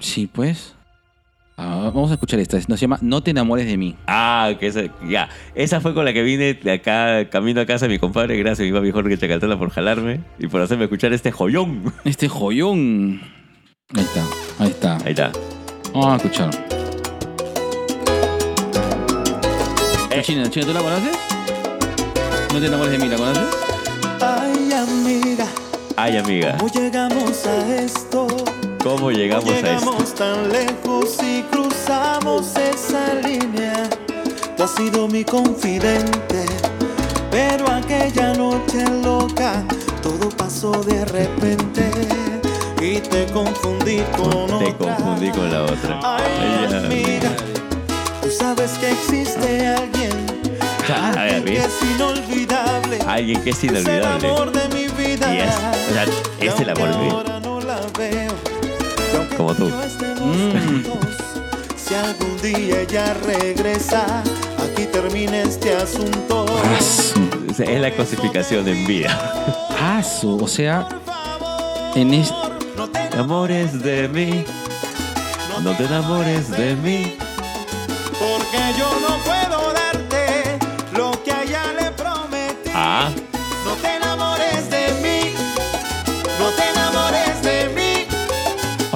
Sí, pues. Ah, vamos a escuchar esta. Nos llama No te enamores de mí. Ah, que esa, ya. Esa fue con la que vine de acá, camino a casa de mi compadre. Gracias, mi papi Jorge Chacaltala, por jalarme y por hacerme escuchar este joyón. Este joyón. Ahí está, ahí está. Ahí está. Vamos a escuchar. China, China, ¿tú la conoces? No te enamores de mí, ¿la conoces? Ay, amiga, Ay, amiga, ¿cómo llegamos a esto? ¿Cómo llegamos a esto? llegamos tan lejos y cruzamos esa línea. Tú has sido mi confidente, pero aquella noche loca todo pasó de repente y te confundí con Te otra. confundí con la otra. Ay, Ay, amiga, tú sabes que existe alguien, Ah, a ver, alguien que es inolvidable. Alguien que es Es el inolvidable. amor de mi vida. Y es, o sea, es el amor de mi vida. Como tú. Mm. Si algún día ella regresa, aquí termina este asunto. Es la cosificación en vida. Asu. O sea, en este. No te Amores de mí, no te enamores de mí. porque yo no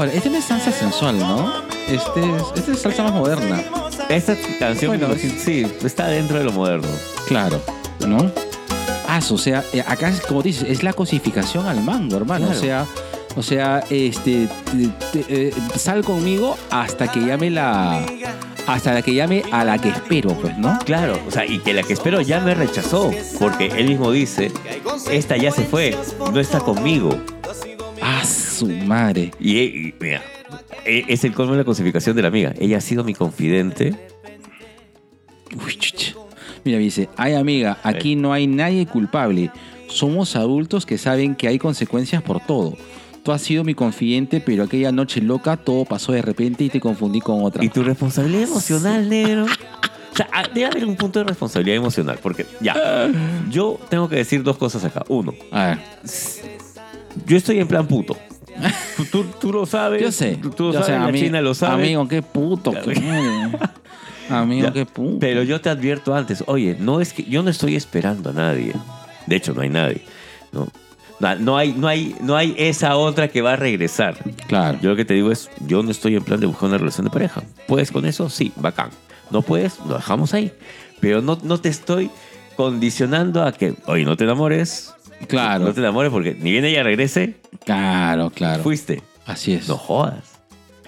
Ahora, este no es salsa sensual, ¿no? Este es, este es salsa más moderna. esta canción Bueno, sí, sí, está dentro de lo moderno. Claro, ¿no? Asu. O sea, eh, acá, como dices, es la cosificación al mango, hermano. Claro. O sea. O sea, este, te- te- eh, sal conmigo hasta que llame la, hasta que llame a la que espero, pues, ¿no? Claro, o sea, y que la que espero ya me rechazó, porque él mismo dice, esta ya se fue, no está conmigo. Su madre. Y, y, mira, e- es el colmo de la cosificación de la amiga. Ella ha sido mi confidente. Uy, chucha. Mira, dice, ay amiga, aquí no hay nadie culpable. Somos adultos que saben que hay consecuencias por todo. Tú has sido mi confidente, pero aquella noche loca todo pasó de repente y te confundí con otra. Y tu responsabilidad emocional, negro. O sea, ah, debe haber un punto de responsabilidad emocional, porque ya, yo tengo que decir dos cosas acá. Uno, A ver, yo estoy en plan puto. Tú, lo sabes. yo sé. Tú, tú lo yo sabes, sé, la China lo sabe. Amigo, qué puto. Qué- amigo, Ya, qué puto. Pero yo te advierto antes, oye, no es que yo no estoy esperando a nadie. De hecho, no hay nadie. No, no, no hay, no, hay, no hay esa otra que va a regresar. Claro. Yo lo que te digo es, yo no estoy en plan de buscar una relación de pareja. ¿Puedes con eso? Sí, bacán. No puedes, lo dejamos ahí. Pero no, no te estoy condicionando a que, oye, no te enamores. Claro. No te enamores porque ni bien ella regrese, Claro, claro. fuiste. Así es. No jodas.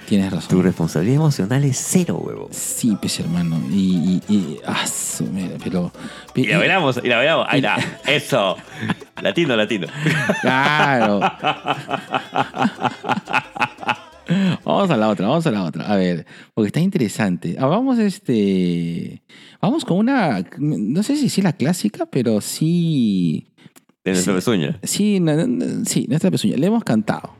Tienes razón. Tu responsabilidad emocional es cero, huevo. Sí, pues hermano. Y, y, y- ah, pero. Y la veramos, y la veramos. Ahí está. Eso. Latino, latino. Claro. Vamos a la otra, vamos a la otra. A ver, porque está interesante. Ah, vamos, este. Vamos con una. No sé si sí la clásica, pero sí. De nuestra Sí. pezuña. Sí, na- na- sí, nuestra pezuña. Le hemos cantado.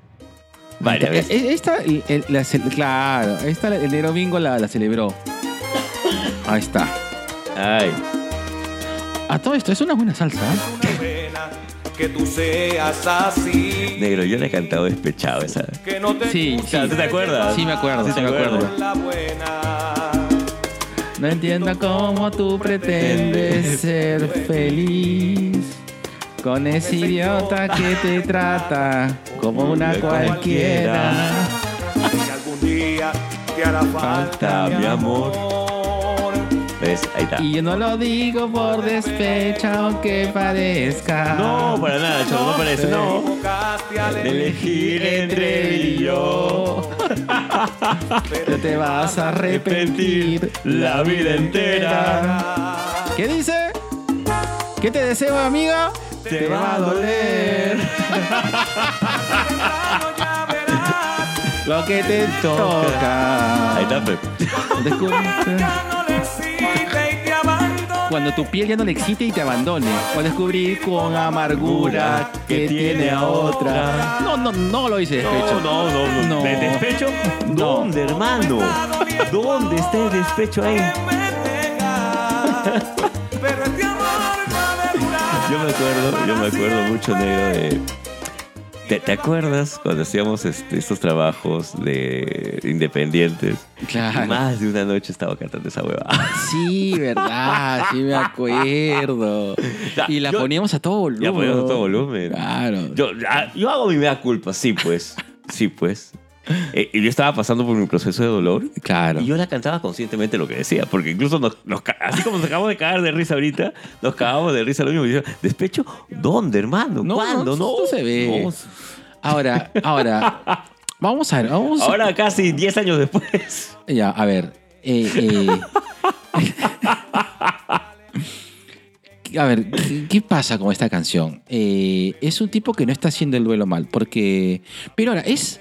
Varias Esta, veces. e- esta, el- el- la claro, esta el de domingo la, la celebró. Ahí está. Ay. A todo esto, es una buena salsa. ¿eh? Que tú seas así. Negro, yo le he cantado despechado esa. Que no te Sí, sí. ¿Tú te acuerdas? Sí, me acuerdo, Sí sí, me acuerdo. la buena. No entiendo cómo tú pretendes ser feliz con ese idiota que te trata como una cualquiera. Si algún día te hará falta mi amor. ¿Ves? Ahí está. Y yo no lo digo por despecha aunque parezca. No, para nada, chavo, no parece, no. De elegir entre él y yo. Pero te vas a arrepentir la vida entera. ¿Qué dice? ¿Qué te deseo, amiga? Te va a doler. Lo que te toca. Ahí está, Pep. Cuando tu piel ya no le excite y te abandone. O descubrir con amargura que tiene a otra. No, no, no lo hice despecho. No, no, no, no. No. ¿De despecho? No. ¿Dónde, hermano? ¿Dónde está el despecho ahí? Yo me acuerdo, yo me acuerdo mucho, negro, de. ¿Te, te acuerdas cuando hacíamos este, estos trabajos de independientes? Claro. Más de una noche estaba cantando esa hueva. Sí, verdad, sí me acuerdo. Y la Yo- poníamos a todo volumen. Ya poníamos a todo volumen. Claro. Yo, ah, yo hago mi mea culpa, sí, pues. Sí, pues. Eh, y yo estaba pasando por mi proceso de dolor. Claro. Y yo la cantaba conscientemente lo que decía, porque incluso nos, nos ca- así como nos acabamos de cagar de risa ahorita, nos cagamos de risa lo mismo. Y yo, ¿despecho? ¿Dónde, hermano? No, ¿Cuándo? no, No, no se ve. No. Ahora, ahora, vamos a ver, vamos a- Ahora casi 10 años después. Ya, a ver. eh, eh. a ver, ¿qué, qué pasa con esta canción? Eh, es un tipo que no está haciendo el duelo mal, porque... Pero ahora, es...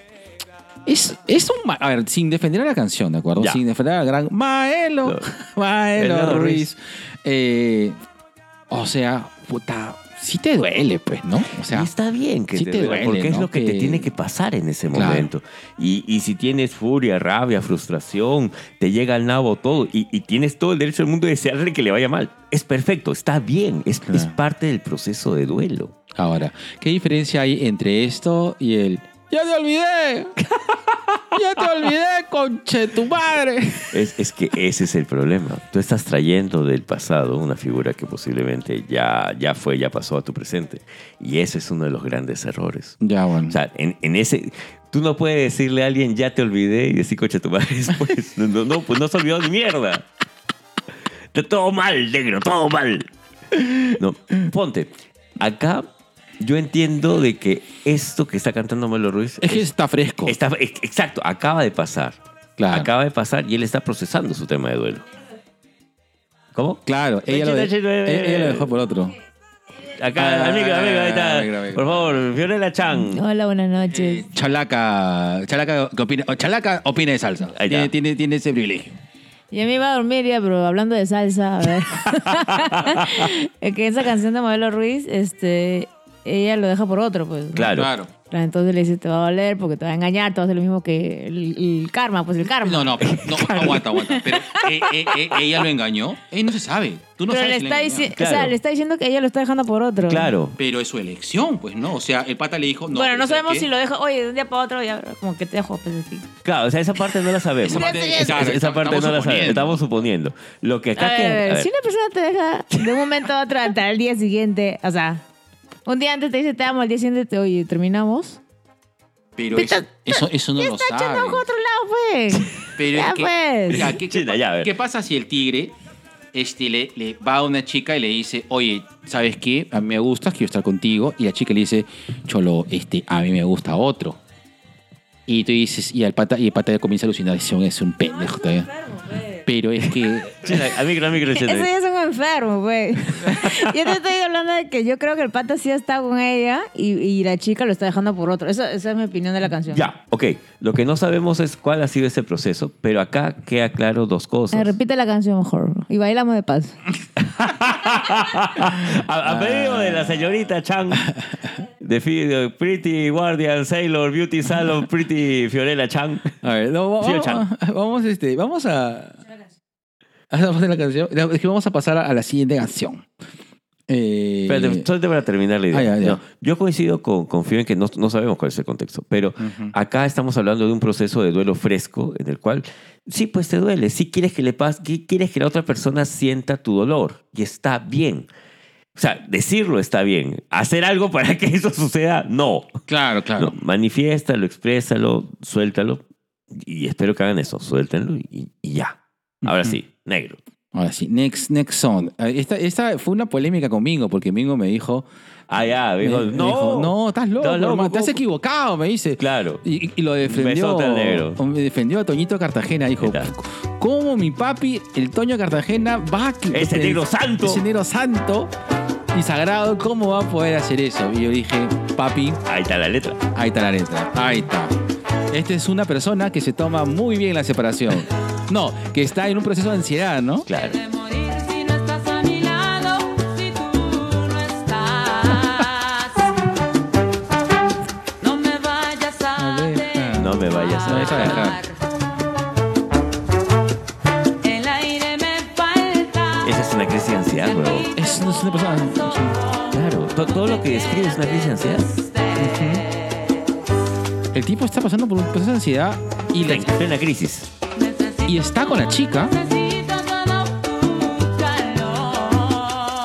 Es, es un... A ver, sin defender a la canción, ¿de acuerdo? Ya. Sin defender a la gran... Maelo, No. Maelo Ruiz. Ruiz. Eh, o sea, puta, sí te duele, pues, ¿no? O sea, y está bien que sí te, duele, porque es lo que, te tiene que pasar en ese Claro. momento. Y, y si tienes furia, rabia, frustración, te llega al nabo todo y, y tienes todo el derecho del mundo de desearle que le vaya mal. Es perfecto, está bien, es, Claro. es parte del proceso de duelo. Ahora, ¿qué diferencia hay entre esto y el ¡Ya te olvidé! ¡Ya te olvidé, conche tu madre! Es, es que ese es el problema. Tú estás trayendo del pasado una figura que posiblemente ya, ya fue, ya pasó a tu presente. Y ese es uno de los grandes errores. Ya, bueno. O sea, en, en ese... Tú no puedes decirle a alguien, ya te olvidé, y decir, coche, tu madre después. No, no, no, pues no se olvidó ni mierda. Está todo mal, negro, todo mal. No, ponte. Acá yo entiendo de que esto que está cantando Melo Ruiz... es que está fresco. está, es- exacto, acaba de pasar. Claro. Acaba de pasar y él está procesando su tema de duelo. ¿Cómo? Claro, ella lo, de- ella, dejó por otro. Acá, Ah, amigo, amigo, ahí está. amigo, amigo. Por favor, Fiorella Chan. Hola, buenas noches. Chalaca, Chalaca, ¿qué opina? Chalaca opina de salsa. Ahí Tiene, está. tiene, tiene ese privilegio. Ya me iba a dormir ya, pero hablando de salsa, a ver. es que esa canción de Modelo Ruiz, este, ella lo deja por otro, pues. ¿no? Claro. Entonces le dice, te va a doler porque te va a engañar, te va a hacer lo mismo que el, el karma, pues el karma. No, no, pero, no, aguanta, aguanta. Pero eh, eh, eh, ella lo engañó. Eh, no se sabe. Tú no pero sabes le si está, dici- o sea, le está diciendo que ella lo está dejando por otro. Claro. Pero es su elección, pues, ¿no? O sea, el pata le dijo... No, bueno, no ¿sabes sabemos qué? si lo deja, oye, de un día para otro, ya, como que te dejo, pues así. Claro, o sea, esa parte no la sabemos. Esa parte- Esa- claro, esa parte estamos no la sabemos. Estamos suponiendo. Lo que acá ver, a ver, si una persona te deja de un momento a otro hasta el día siguiente, o sea, un día antes te dice te amo, al día siguiente te oye, terminamos. Pero eso, eso, eso no lo está sabe. echando ojo a otro lado, pues. Pero Ya, es que, pues. ya, ¿qué, qué China, ya, qué pasa si el tigre este, le, le va a una chica y le dice, oye, ¿sabes qué? A mí me gustas, quiero estar contigo. Y la chica le dice, cholo, este, a mí me gusta otro. Y tú dices, y el pata, y el pata comienza a alucinar, es un, es un pendejo todavía. Pero es que... China, a micro, a micro, ya es enfermo, pues. yo te estoy hablando de que yo creo que el pata sí está con ella y, y la chica lo está dejando por otro. Eso, esa es mi opinión de la canción. Ya, ok. Lo que no sabemos es cuál ha sido ese proceso, pero acá queda claro dos Eh, cosas. repite la canción mejor y bailamos de paz. a, a pedido de la señorita Chan, de, Pretty Guardian Sailor Beauty Salon Pretty Fiorella Chan. A ver, no, vamos, Chan. vamos, este, vamos a... Vamos a la canción. Es que vamos a pasar a, la siguiente canción. Eh, Espérate, solamente para terminar la idea. Ah, ya, ya. No, yo coincido con, confío en que no, no sabemos cuál es el contexto, pero acá estamos hablando de un proceso de duelo fresco en el cual sí, pues te duele, sí quieres que le pase, quieres que la otra persona sienta tu dolor y está bien. O sea, decirlo está bien. Hacer algo para que eso suceda, no. Claro, claro. No, manifiéstalo, exprésalo, suéltalo y espero que hagan eso, suéltenlo y, y ya. Ahora Ujú. sí, negro. Ahora sí, next, next song. Eh, Esta, esta fue una polémica con Mingo, porque Mingo me dijo... Ah, ya, me- dijo, me no, dijo, no, estás loco, Estás loco, hermano, te has equivocado, me dice. Claro. Y, y lo defendió. Negro. Me defendió a Toñito Cartagena. Dijo. ¿Cómo mi papi, el Toño Cartagena, va a. Ese negro santo. Ese negro santo y sagrado, ¿cómo va a poder hacer eso? Y yo dije: Papi, Ahí está la letra. ahí está la letra. Ahí está. Esta es una persona que se toma muy bien la separación. No, que está en un proceso de ansiedad, ¿no? Claro. No me vayas a dejar. No me vayas El aire me falta. Esa es una crisis de ansiedad, huevo. Es, es una persona. Claro. Todo lo que describes es una crisis de ansiedad. El tipo está pasando por un proceso de ansiedad y, la- En plena crisis. y está con la chica.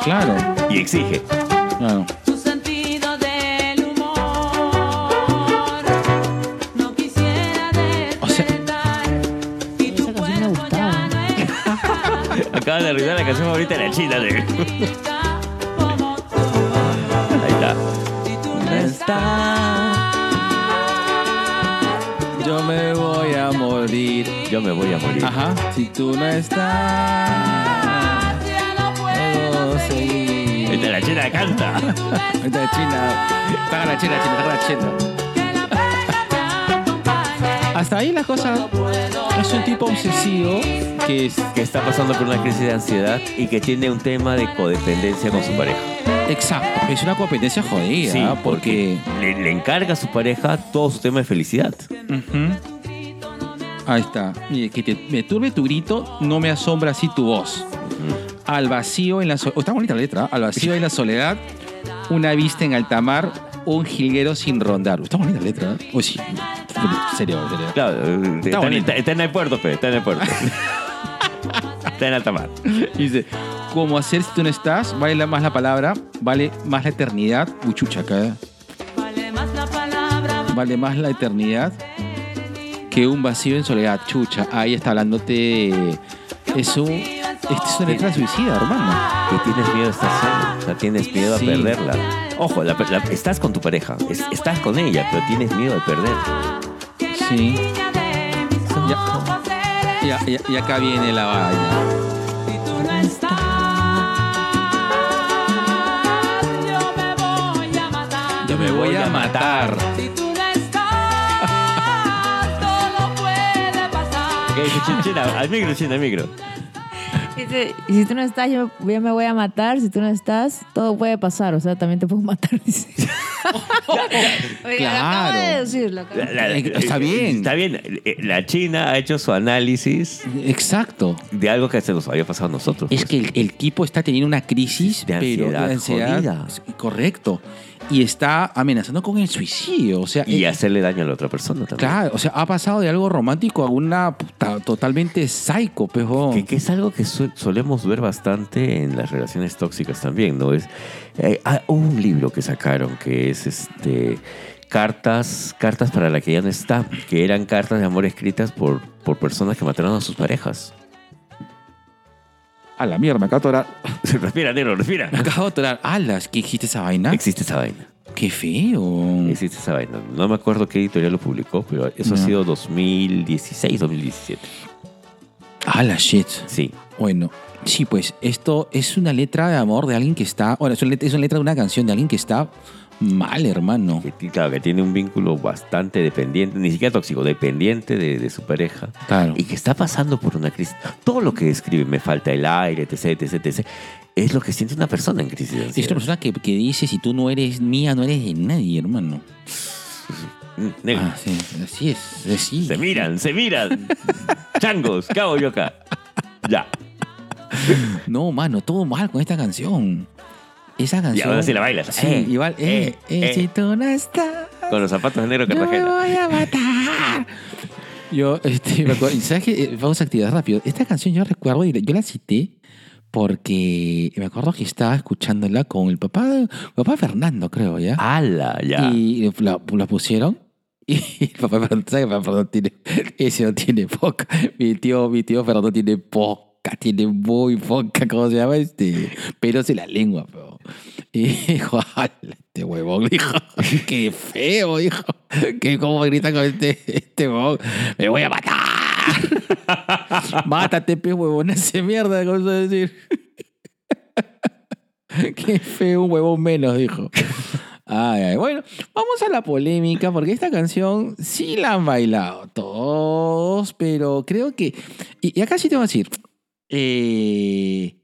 Claro, Y exige. claro. Su sentido del humor. No quisiera O sea- Esa canción me gustaba. Acaban de arruinar la canción favorita de la China. De... está. Ahí está. Yo me voy a morir. Yo me voy a morir. Ajá. Si tú no estás, Ya no puedo seguir. Está, la China canta. Ahorita China. Paga la china, china, paga la china. Hasta ahí la cosa. Es un tipo obsesivo que es. Que está pasando por una crisis de ansiedad y que tiene un tema de codependencia con su pareja. Exacto. Es una competencia jodida. Sí, porque. le, le encarga a su pareja todo su tema de felicidad. Ahí está. Mire, que te- me turbe tu grito, no me asombra así tu voz. Al vacío en la soledad. está bonita la letra. ¿eh? Al vacío en la soledad, una vista en alta mar, un jilguero sin rondar. Está bonita la letra. ¿eh? Uy, sí. Serio, serio. Claro, eh, está, en, bonito. está- está en el puerto, pe, está en el puerto. está en alta mar. Dice, ¿cómo hacer si tú no estás? Vale más la palabra, vale más la eternidad. Uy, chucha, acá. Vale más la palabra. Vale más la eternidad que un vacío en soledad. Chucha, ahí está hablándote. Es un, esta es una letra suicida, hermano. Que tienes miedo a estar solo. O sea, tienes miedo Sí. a perderla. Ojo, la- la- estás con tu pareja, es- estás con ella, pero tienes miedo de perder. Sí. Ya. ojos eres. Y, a- y a- y acá viene la vaina. Me voy a matar. Si tú no estás, todo puede pasar. China, al micro, China, al micro. Dice, y si tú no estás, yo, yo me voy a matar. Si tú no estás, todo puede pasar. O sea, también te puedo matar, dice. Oiga, lo acabo de Claro. decir, lo acabo de La- la- Eh, está bien. Está bien. Eh, La China ha hecho su análisis Exacto. de algo que se nos había pasado a nosotros. Es pues. que el, el tipo está teniendo una crisis, De pero ansiedad de ansiedad. jodida. Correcto. Y está amenazando con el suicidio. O sea, Y eh, hacerle daño a la otra persona también. Claro, o sea, ha pasado de algo romántico a una puta, totalmente psycho, pejo. Que, que es algo que solemos ver bastante en las relaciones tóxicas también, ¿no? Es, eh, ah, hubo un libro que sacaron que es este cartas, cartas para la que ya no está, que eran cartas de amor escritas por, por personas que mataron a sus parejas. A la mierda, me acabo de atorar. respira, negro, respira. Me acabo de atorar. Alas, ¿qué existe esa vaina? Existe esa vaina. Qué feo. Existe esa vaina. No me acuerdo qué editorial lo publicó, pero eso ha No. sido 2016, 2017. Ala, shit. Sí. Bueno, sí, pues esto es una letra de amor de alguien que está. Bueno, es una es una letra de una canción de alguien que está mal, hermano. Que, claro, que tiene un vínculo bastante dependiente, ni siquiera tóxico, dependiente de, de su pareja. Claro. y que está pasando por una crisis. Todo lo que describe, me falta el aire, etc, etc, etc, es lo que siente una persona en crisis de Es una persona que, que dice: si tú no eres mía, no eres de nadie, hermano. Mm. Ah, sí, así es. Así. Se miran, se miran. Changos, ¿qué hago yo acá? Ya. No, mano, todo mal con esta canción. Esa Y canción. ahora sí la bailas. Sí, Eh, igual. Eh, eh, eh, eh. Si tú no estás. Con los zapatos de negro Yo me Cartagena. voy a matar. Yo, este, me acuerdo, y ¿sabes qué? Vamos a actividad rápido. Esta canción yo recuerdo, y yo la cité porque me acuerdo que estaba escuchándola con el papá, el papá Fernando, creo, ¿ya? ¡Hala! Ya. Y la, la pusieron. Y el papá Fernando, ¿sabes? que papá Fernando tiene, ese no tiene poca. Mi tío, mi tío Fernando tiene poca, tiene muy poca, ¿cómo se llama? Este, pelos en la lengua, pero. Y dijo, "Ala, este huevón, dijo, qué feo, dijo, que cómo grita con este, este huevón, me voy a matar. Mátate, pe huevón, ese mierda, ¿cómo se decir? Qué feo, un huevón menos, dijo. Ay, ay. Bueno, vamos a la polémica, porque esta canción sí la han bailado todos, pero creo que. Y, y acá sí te voy a decir. Eh,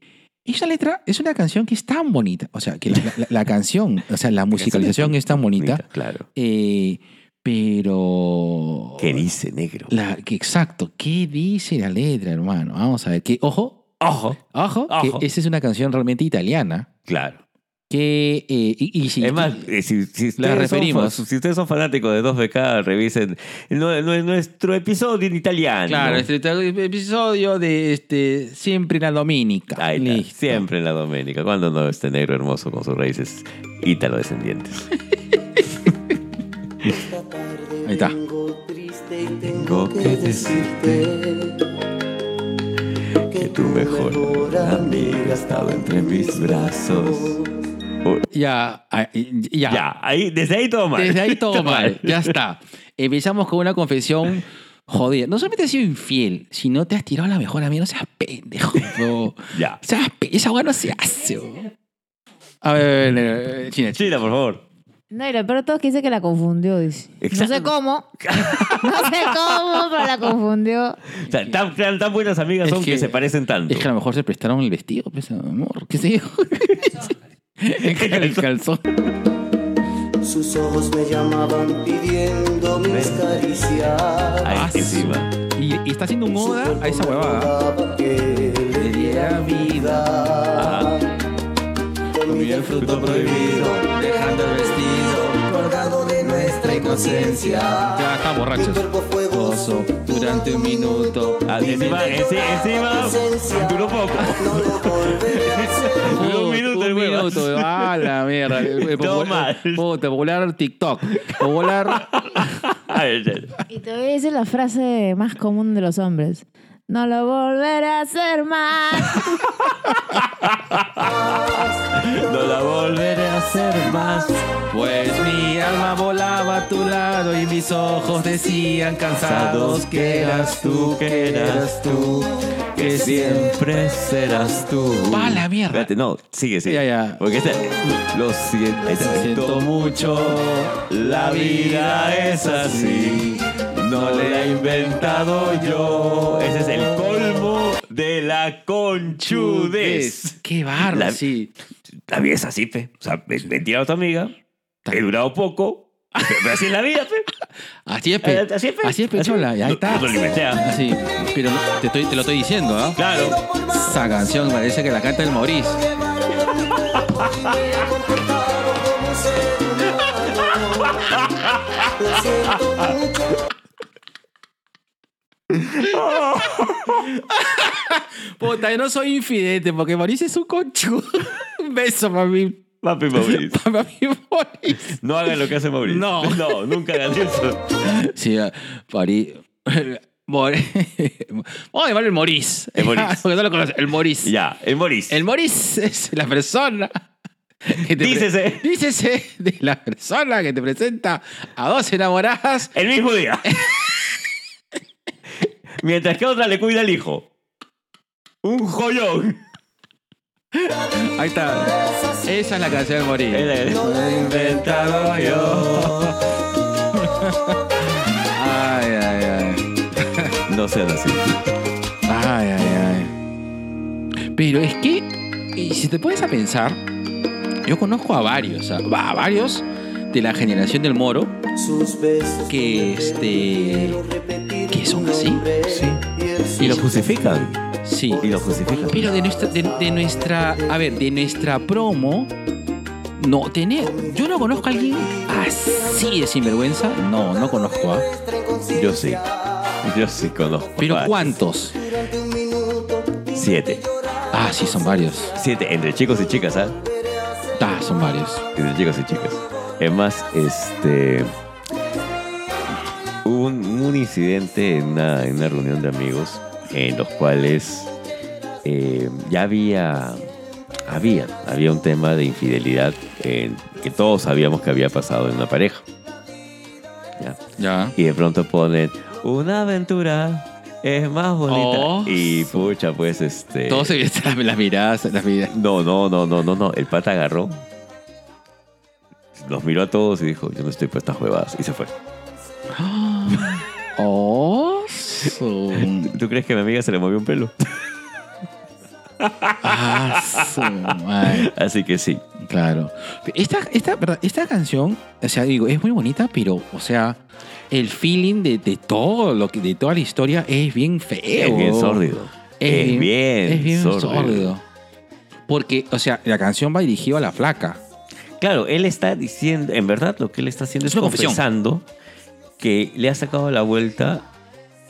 esa letra es una canción que es tan bonita. O sea, que la, la- la canción, o sea, la musicalización es tan bonita. Claro. eh, pero. ¿Qué dice negro? La, que exacto, ¿qué dice la letra, hermano? Vamos a ver. Que, ojo, Ojo. Ojo, Ojo. que esa es una canción realmente italiana. Claro. Que, eh, y, y si- Es más, eh, si, si, ustedes referimos. Son, si ustedes son fanáticos de 2BK, revisen nu- nu- nuestro episodio en italiano. Claro, este episodio de este Siempre la Dominica. Ahí está, Listo. siempre en la Doménica. Cuando no este negro hermoso con sus raíces ítalo-descendientes. Ahí está. Tengo que decirte que tu mejor amiga estaba entre mis brazos. Ya, ah, ya. Ya, ahí, desde ahí todo mal. Desde ahí todo mal. Ya está. Empezamos con una confesión jodida. No solamente has sido infiel, sino te has tirado a la mejor amiga. No seas pendejo. Ya. Seas pe- Esa weá no se hace. weón. A ver, China, China. China, por favor. No, y lo peor de todo es que dice que la confundió, dice. Exacto. No sé cómo. no sé cómo, pero la confundió. O sea, tan, tan- tan buenas amigas Es son que, que- se parecen tanto. Es que a lo mejor se prestaron el vestido, pues, amor. ¿Qué sé yo? el calzón. Sus ojos me llamaban pidiendo mis caricias. Ahí Ah, encima. Y, y está haciendo un oda a esa huevada. Que le diera vida. Comí el fruto prohibido, dejando el vestido colgado de nuestra inconsciencia. Ya está borracho. gozo durante un minuto. Ah, encima, enci- encima, duró poco. No lo volveré a hacer. Duró un minuto el Un huevo. minuto. Ah, la mierda. Todo popular- mal. Puta, popular TikTok. Popular. Y te voy a decir la frase más común de los hombres. No lo volveré a hacer más. No la volveré a hacer más. Pues mi alma volaba a tu lado y mis ojos decían cansados que eras tú, que eras tú, que siempre. serás tú. Va a la mierda. Espérate, no, sigue, sigue. Ya, ya. Porque este, lo siento, Siento mucho, La vida es así. No la he inventado yo. Ese es el colmo de la conchudez. Qué barro, La- sí. La vida es así, pe. O sea, me, me he tirado a tu amiga. He durado poco. Pero así es la vida, pe. Así es, pe. Así es, pe. Así es, Pechola. Ya No- está. no lo inventé, ¿ah? Así. Pero no- te, estoy- te lo estoy diciendo, ¿ah? Claro. Esa canción parece que la canta el Maurice. Puta, yo no soy infidente porque Maurice es un conchudo. Un beso mí. Papi Mauricio. Para mí, Maurice. No hagan lo que hace Mauricio. No. No, nunca hagan eso. Sí, ah, Maurice. Mor- Vamos a llamarlo el Maurice. El Maurice. Porque no lo conoces. El Maurice. Ya, el Mauricio. El Maurice es la persona. que te Dícese. Dícese de la persona que te presenta a dos enamoradas. El mismo día. Mientras que otra le cuida al hijo. Un joyón. Ahí está. Esa es la canción de. Él es- Lo he inventado yo. Ay, ay, ay. No sean así. Ay, ay, ay. Pero es que, y si te pones a pensar, yo conozco a varios, a, a varios de la generación del Moro Sus besos que, este, que son así. Y lo justifican. Sí. Y lo justifican. Pero de nuestra, de, de nuestra, a ver, de nuestra promo, no tener, yo no conozco a alguien así de sinvergüenza. No, no conozco, ¿ah? Yo sí. Yo sí conozco. Pero varios. ¿cuántos? Siete. Ah, sí, son varios. Siete. Entre chicos y chicas, ¿ah? Ah, son varios. Entre chicos y chicas. Es más, este. Hubo un, un incidente en una, en una reunión de amigos en los cuales eh, ya había. Había, había un tema de infidelidad en- que todos sabíamos que había pasado en una pareja. ¿ya? Ya. Y de pronto ponen una aventura es más bonita. Oh. y pucha, pues este. Todos se vieron las, las miradas, las miradas. No, no, no, no, no, no. El pata agarró. Los miró a todos y dijo, yo no estoy para estas huevadas. Y se fue. Oh, su- ¿Tú crees que a mi amiga se le movió un pelo? ah, su madre. Así que sí. Claro. Esta, esta, verdad, esta canción, o sea, digo, es muy bonita, pero, o sea, el feeling de, de todo lo que, de toda la historia es bien feo. Es bien sórdido. Es bien Es bien sórdido. Porque, o sea, la canción va dirigida a la flaca. Claro, él está diciendo, en verdad lo que él está haciendo Es es, una confesión. confesando que le ha sacado la vuelta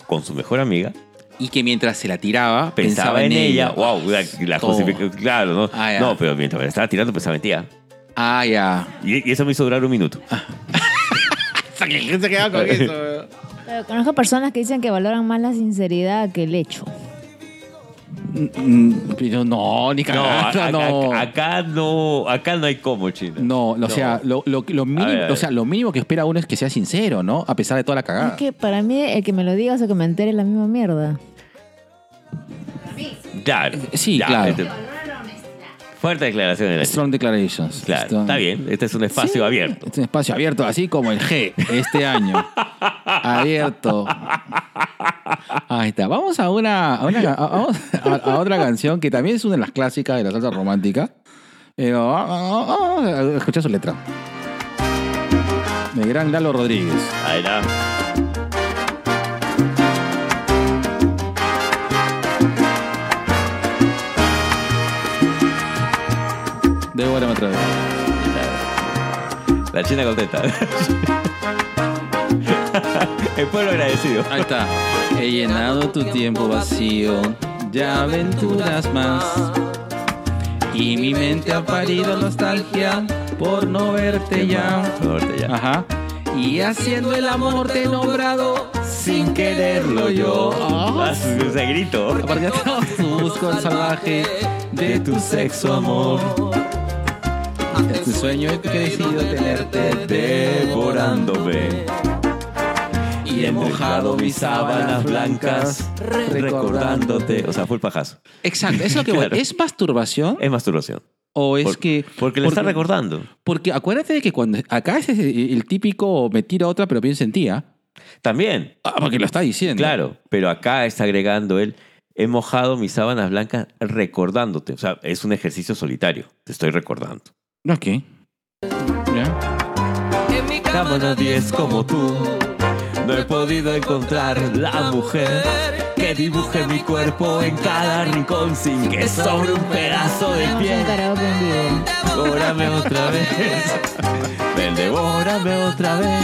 con su mejor amiga. Y que mientras se la tiraba, Pensaba, en ella. Wow, la, la Claro, ¿no? Ah, ya. no, pero mientras me la estaba tirando pensaba en tía. Ah, ya. Y, y eso me hizo durar un minuto. se quedaba con eso. Pero conozco personas que dicen que valoran más la sinceridad que el hecho. Pero no, ni cagando, no. acá no, acá no hay como, China. No, o sea, lo, lo- lo mínimo, ver, a ver. o sea, lo mínimo que espera uno es que sea sincero, ¿no? A pesar de toda la cagada. Es que para mí el que me lo digas o que me entere es la misma mierda. Claro. Sí, ya, claro. este- fuerte declaración de. Strong declarations. Claro, Strong- está bien. Este es un espacio Sí, abierto. Es un espacio abierto, así como el G este año. abierto. Ahí está. Vamos a una, a, una- a- vamos a- a otra canción que también es una de las clásicas de la salsa romántica. Pero va- vamos a escuchar su letra. De gran Lalo Rodríguez. Ahí está. Devórame otra vez. La china contenta. El pueblo agradecido. Ahí está. He llenado tu tiempo vacío de aventuras más. Y mi mente ha parido nostalgia por no verte ya. Ajá. Y haciendo el amor te he nombrado sin quererlo yo. Ah, su- ese grito. Aparte te busco el salvaje de tu sexo amor. Es tu sueño he crecido tenerte devorándome. Y he mojado mis sábanas blancas recordándote. O sea, fue el pajazo. Exacto, es lo que voy. Claro. ¿Es masturbación? Es masturbación. ¿O es Por- que.? Porque le está recordando. Porque acuérdate de que cuando. Acá es el, el típico me tira otra, pero piensa en ti, ¿ah? También. Ah, porque lo está diciendo. Claro, pero acá está agregando él, he mojado mis sábanas blancas recordándote. O sea, es un ejercicio solitario. Te estoy recordando. Ok. Ya. En mi Cama nadie es como tú. No he podido encontrar la mujer que dibuje mi cuerpo en cada rincón sin que sobre un pedazo de piel. Devórame otra vez. Ven, devórame otra vez.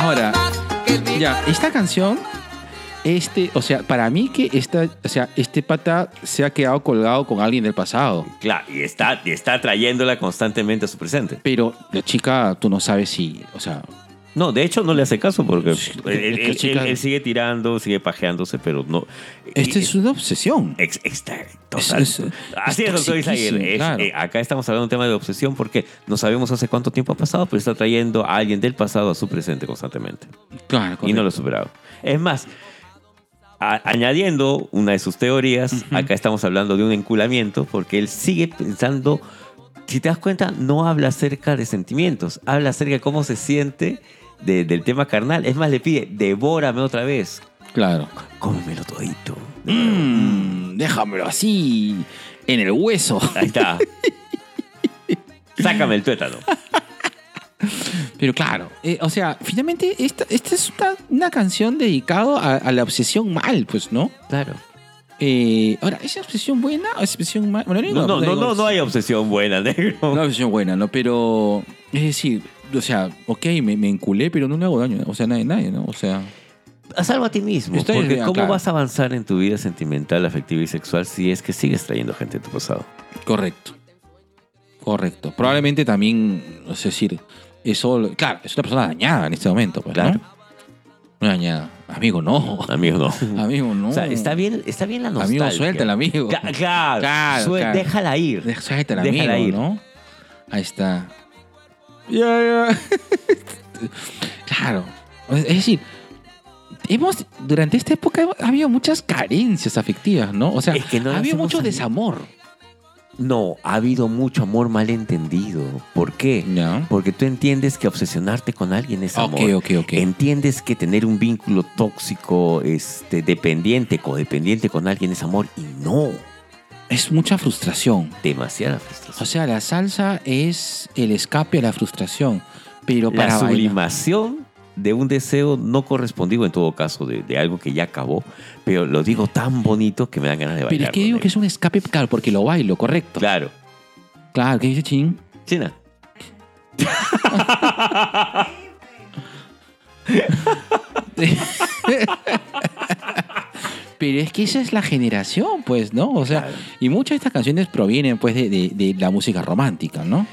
Ahora, Ya, esta canción, este, o sea, para mí que esta, o sea, este pata se ha quedado colgado con alguien del pasado. Claro, y está, y está trayéndola constantemente a su presente. Pero la chica, tú no sabes si, o sea, No, de hecho no le hace caso porque él, él- es que chica- él- él sigue tirando, sigue pajeándose, pero no. esta es una obsesión. Ex- está total. Es- es- Así es doctor Isaguirre. claro. eh, acá estamos hablando de un tema de obsesión porque no sabemos hace cuánto tiempo ha pasado, pero está trayendo a alguien del pasado a su presente constantemente. Claro, Y no lo correcto. ha superado. Es más, añadiendo una de sus teorías, acá estamos hablando de un enculamiento porque él sigue pensando. Si te das cuenta, no habla acerca de sentimientos, habla acerca de cómo se siente de- del tema carnal. Es más, le pide, devórame otra vez, Claro. cómemelo todito. Mm, déjamelo así, en el hueso. Ahí está. Sácame el tuétano. Pero claro, eh, o sea, finalmente esta, esta es una, una canción dedicada a, a la obsesión mal, pues, ¿no? Claro. Eh, ahora, ¿es obsesión buena o es obsesión mala? Bueno, No, no, no, digo, no, no hay obsesión buena, negro. Una obsesión buena, ¿no? Pero, es decir, o sea, ok, me, me enculé, pero no le hago daño. O sea, nadie, nadie, ¿no? O sea, Salvo a ti mismo. Estoy porque ¿cómo claro. vas a avanzar en tu vida sentimental, afectiva y sexual si es que sigues trayendo gente de tu pasado? correcto. Correcto. Probablemente también, es decir, eso, claro, es una persona dañada en este momento, pues, Claro. ¿no? Una dañada. Amigo, no. Amigo, no. Amigo, no. O sea, está bien, está bien la nostalgia. Amigo, suéltala, amigo. Cla- Claro, Claro, suel- claro. déjala ir. Deja- Suéltala, Déjala amigo, ir. ¿no? Ahí está. Claro. Es decir, hemos, durante esta época ha habido muchas carencias afectivas, ¿no? O sea, Es que no ha habido mucho desamor. No, ha habido mucho amor malentendido. ¿Por qué? Ya. Porque tú entiendes que obsesionarte con alguien es amor. Ok, ok, ok. Entiendes que tener un vínculo tóxico, este, dependiente, codependiente con alguien es amor. Y no, Es mucha frustración. demasiada frustración. O sea, la salsa es el escape a la frustración. Pero la para bailar. sublimación de un deseo no correspondido en todo caso, de, de algo que ya acabó, pero lo digo tan bonito que me dan ganas de bailar. Pero es que digo que es un escape, claro, porque lo bailo, correcto. Claro. Claro, ¿qué dice Chin? China. Pero es que esa es la generación, pues, ¿no? O sea, Claro. y muchas de estas canciones provienen, pues, de, de- de la música romántica, ¿no?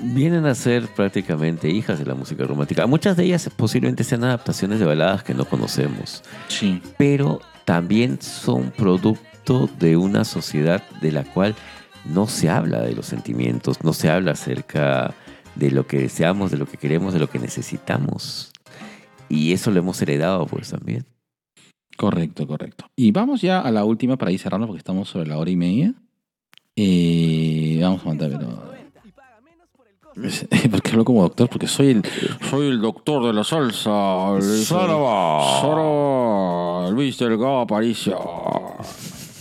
Vienen a ser prácticamente hijas de la música romántica. Muchas de ellas posiblemente sean adaptaciones de baladas que no conocemos, Sí. pero también son producto de una sociedad de la cual no se habla de los sentimientos, no se habla acerca de lo que deseamos, de lo que queremos, de lo que necesitamos. Y eso lo hemos heredado, pues también. Correcto, correcto. Y vamos ya a la última para ir cerrando porque estamos sobre la hora y media. Eh, vamos a mandar, pero... Porque hablo como doctor, porque soy el, soy el doctor de la salsa. el- Saraba. Saraba, Luis Delgado Aparicio.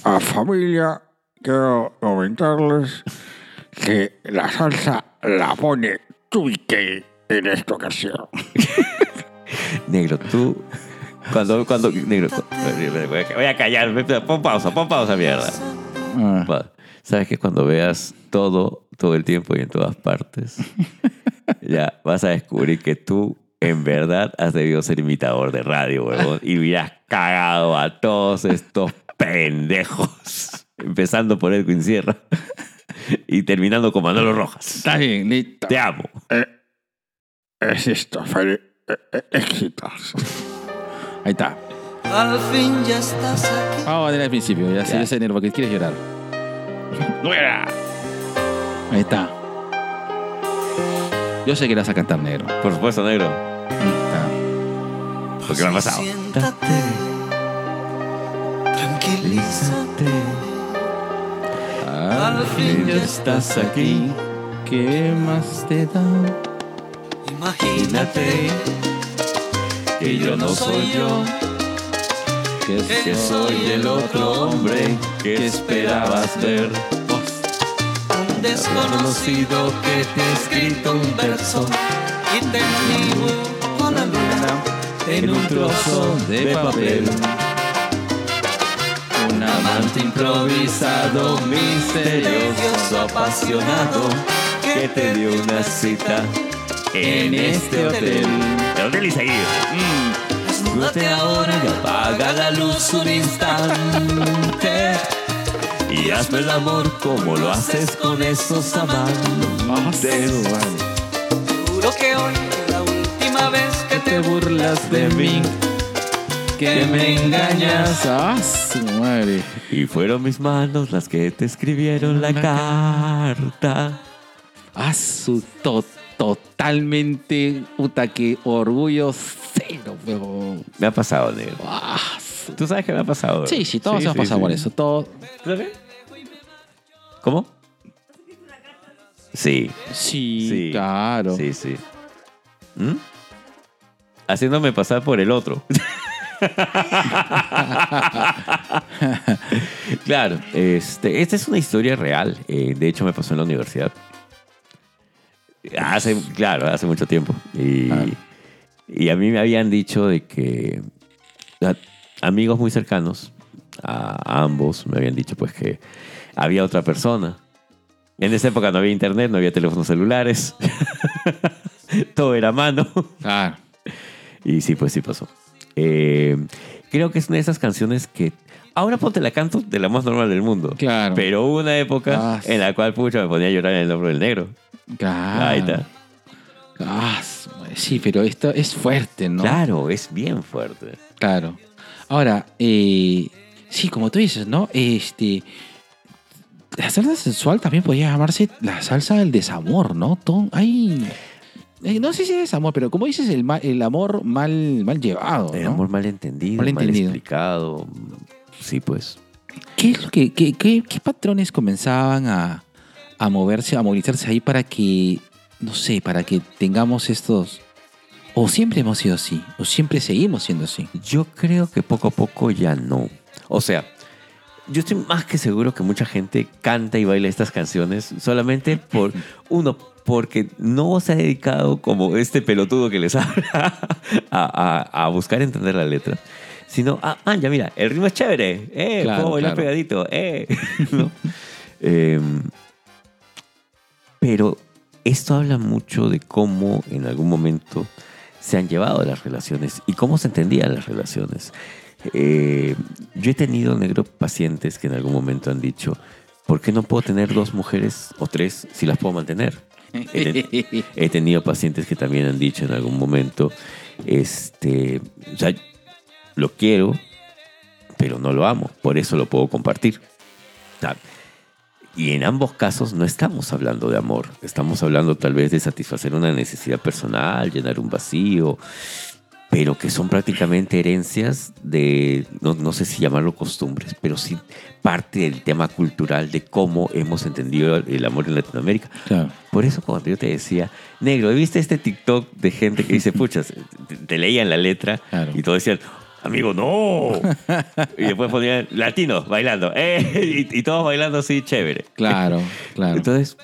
A familia, quiero comentarles que la salsa la pone Tuike en esta ocasión. Negro, tú. Cuando, cuando, negro, voy a- callarme. Pon pausa, pon pausa, mierda. Ah, Sabes que cuando veas todo, todo el tiempo y en todas partes, ya vas a descubrir que tú en verdad has debido ser imitador de radio, huevón, y hubieras cagado a todos estos pendejos. Empezando por Edwin Sierra y terminando con Manolo Rojas. Está bien, listo. Te amo. Es esto, Feli. Éxitos. Ahí está. Al fin ya estás aquí. Vamos a ver al principio, ya sé, Ya. ya sé, negro, porque quieres llorar. Ahí está. Yo sé que la vas a cantar negro. Por supuesto, negro. Ahí está. Porque me ha pasado. Siéntate. Tranquilízate. Al fin ya estás aquí. ¿Qué más te da? Imagínate Que yo no soy yo, Que que soy el otro hombre que esperabas ver. Un desconocido que te ha escrito un verso y te dibujo la luna En un trozo de papel. Un amante improvisado, misterioso, apasionado, que te dio una cita en este hotel. El hotel y seguido. Desnúdate ahora y apaga la luz un instante. Y hazme el amor como lo haces con esos amantes. Juro que hoy es la última vez que te Te burlas de mí, que me engañas. ¡Ah, su madre! Y fueron mis manos las que te escribieron la carta. ¡Ah, su to- totalmente, puta, que orgullo cero, pero... Me ha pasado, negro. ¡Ah, Tú sabes que me ha pasado. Sí, sí, todos hemos pasado por eso. Todo... ¿Tú también? ¿Cómo? Sí, Sí, Sí, claro. sí, sí. ¿Mm? Haciéndome pasar por el otro. claro, este, esta es una historia real. Eh, de hecho, me pasó en la universidad. Hace, claro, hace mucho tiempo. Y, Ah. y a mí me habían dicho de que amigos muy cercanos a ambos me habían dicho pues que había otra persona. En esa época no había internet, no había teléfonos celulares. Todo era a mano. Claro. Y sí, pues sí pasó. Eh, creo que es una de esas canciones que ahora ponte la canto de la más normal del mundo. Claro. Pero hubo una época Ah, en la cual pucha me ponía a llorar en el hombro del negro. Claro. Ahí está. Ah, sí, pero esto es fuerte, ¿no? Claro, es bien fuerte. Claro. Ahora, eh, sí, como tú dices, ¿no? Este. La salsa sensual también podría llamarse la salsa del desamor, ¿no? Todo- hay. eh, no sé si es desamor, pero como dices, el, ma- el amor mal, mal llevado, El ¿no? amor mal entendido, Mal explicado. Sí, pues. ¿Qué es lo que, qué, qué- qué patrones comenzaban a, a moverse, a movilizarse ahí para que, no sé, para que tengamos estos... O siempre hemos sido así, o siempre seguimos siendo así. Yo creo que poco a poco ya no. O sea, yo estoy más que seguro que mucha gente canta y baila estas canciones solamente por, uno, porque no se ha dedicado como este pelotudo que les habla a, a- a buscar entender la letra, sino, ah, man, ya mira, el ritmo es chévere, eh, Claro, puedo bailar claro. pegadito, eh. ¿No? Em, pero esto habla mucho de cómo en algún momento se han llevado las relaciones y cómo se entendían las relaciones. Eh, yo he tenido negro pacientes que en algún momento han dicho, ¿por qué no puedo tener dos mujeres o tres si las puedo mantener? He, he tenido pacientes que también han dicho en algún momento, este, o sea, lo quiero, pero no lo amo, por eso lo puedo compartir. O sea, y en ambos casos no estamos hablando de amor, estamos hablando tal vez de satisfacer una necesidad personal, llenar un vacío, pero que son prácticamente herencias de, no, no sé si llamarlo costumbres, pero sí parte del tema cultural de cómo hemos entendido el amor en Latinoamérica. Claro. Por eso cuando yo te decía, negro, ¿viste este TikTok de gente que dice, puchas, te, te leían la letra Claro. y todos decían, amigo, no. y después ponían latinos bailando, eh, y, y todos bailando así, chévere. Claro, claro. Entonces,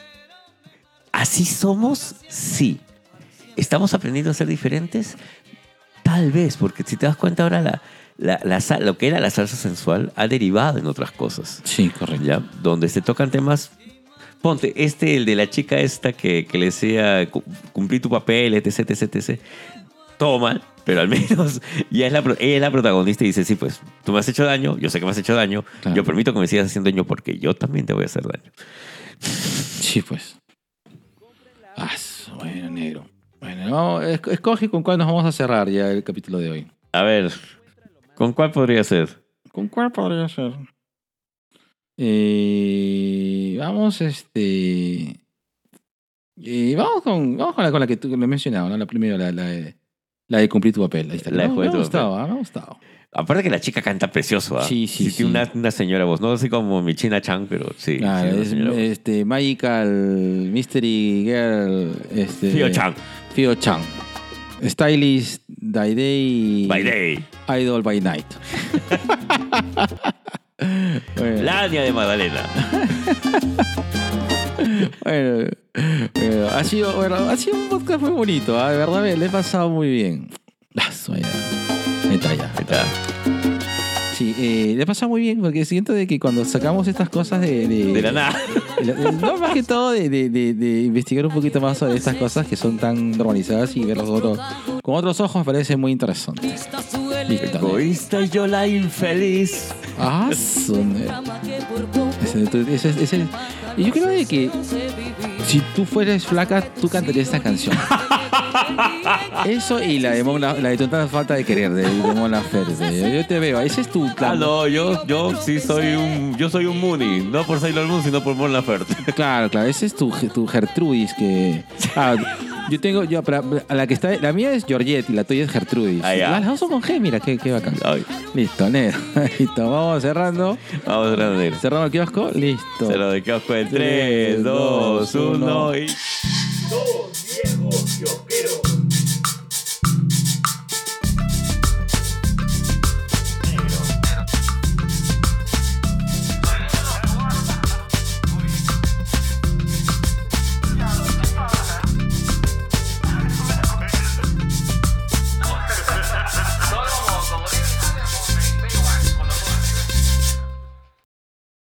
¿así somos? Sí. ¿Estamos aprendiendo a ser diferentes? Tal vez, porque si te das cuenta ahora, la, la- la lo que era la salsa sensual ha derivado en otras cosas. Sí, correcto. ¿ya? Donde se tocan temas. Ponte, este, el de la chica esta que, que le decía "Cu- cumplí tu papel, etc, etc, etc. Todo mal, pero al menos ya es la, pro- ella es la protagonista y dice: Sí, pues tú me has hecho daño, yo sé que me has hecho daño, Claro. yo permito que me sigas haciendo daño porque yo también te voy a hacer daño. Sí, pues. Ah, bueno, negro. Bueno, vamos, es- escoge con cuál nos vamos a cerrar ya el capítulo de hoy. A ver, ¿con cuál podría ser? ¿Con cuál podría ser? Eh, vamos, este. eh, vamos con, vamos con la, con la que tú me mencionabas, ¿no? La primera, la, la de, la de cumplir tu papel. Ahí está. La de jugar me ha tu gustado, ah, me ha gustado. Aparte que la chica canta precioso, ¿ah? Sí, sí, Tiene sí. Una, una señora voz, no así como mi China Chang, pero sí. Claro, sí, es voz. este, Magical Mystery Girl. Este, Fio Chang, Fio Chang. Stylist by day. by day. Idol by night. bueno, Lania de Magdalena. bueno, bueno, ha, sido, bueno, ha sido un podcast muy bonito, ¿ah? de verdad me le he pasado muy bien. Ah. Ahí está ya. Eh, le he pasado muy bien porque siento de que cuando sacamos estas cosas de... De la nada. de No, más que todo de, de- de- de investigar un poquito más sobre estas cosas que son tan normalizadas y verlas otro- con otros ojos me parece muy interesante. Listo. Egoísta y yo la infeliz. Ah, son- ese, ese- ese- y yo creo de que si tú fueras flaca, tú cantarías esta canción. Eso y la de, Mon La- la de Tanta Falta de Querer, de, de Mon Laferte. Yo, yo te veo, ese es tu Ah, plan. no, yo, yo sí soy un, yo soy un Mooney, no por Sailor Moon, sino por Mon Laferte. Claro, claro, ese es tu, tu Gertrudis que... Ah, yo tengo, yo, para- a la que está, la mía es Georgette y la tuya es Gertrudis. Ah, ya. Las dos son con G, mira, qué, qué bacán. Ay, Listo, negro. Listo, vamos cerrando. vamos a negro. Cerramos el kiosco, listo. Cero de kiosco en 3, 2, 1 y... Dos viejos kiosqueros.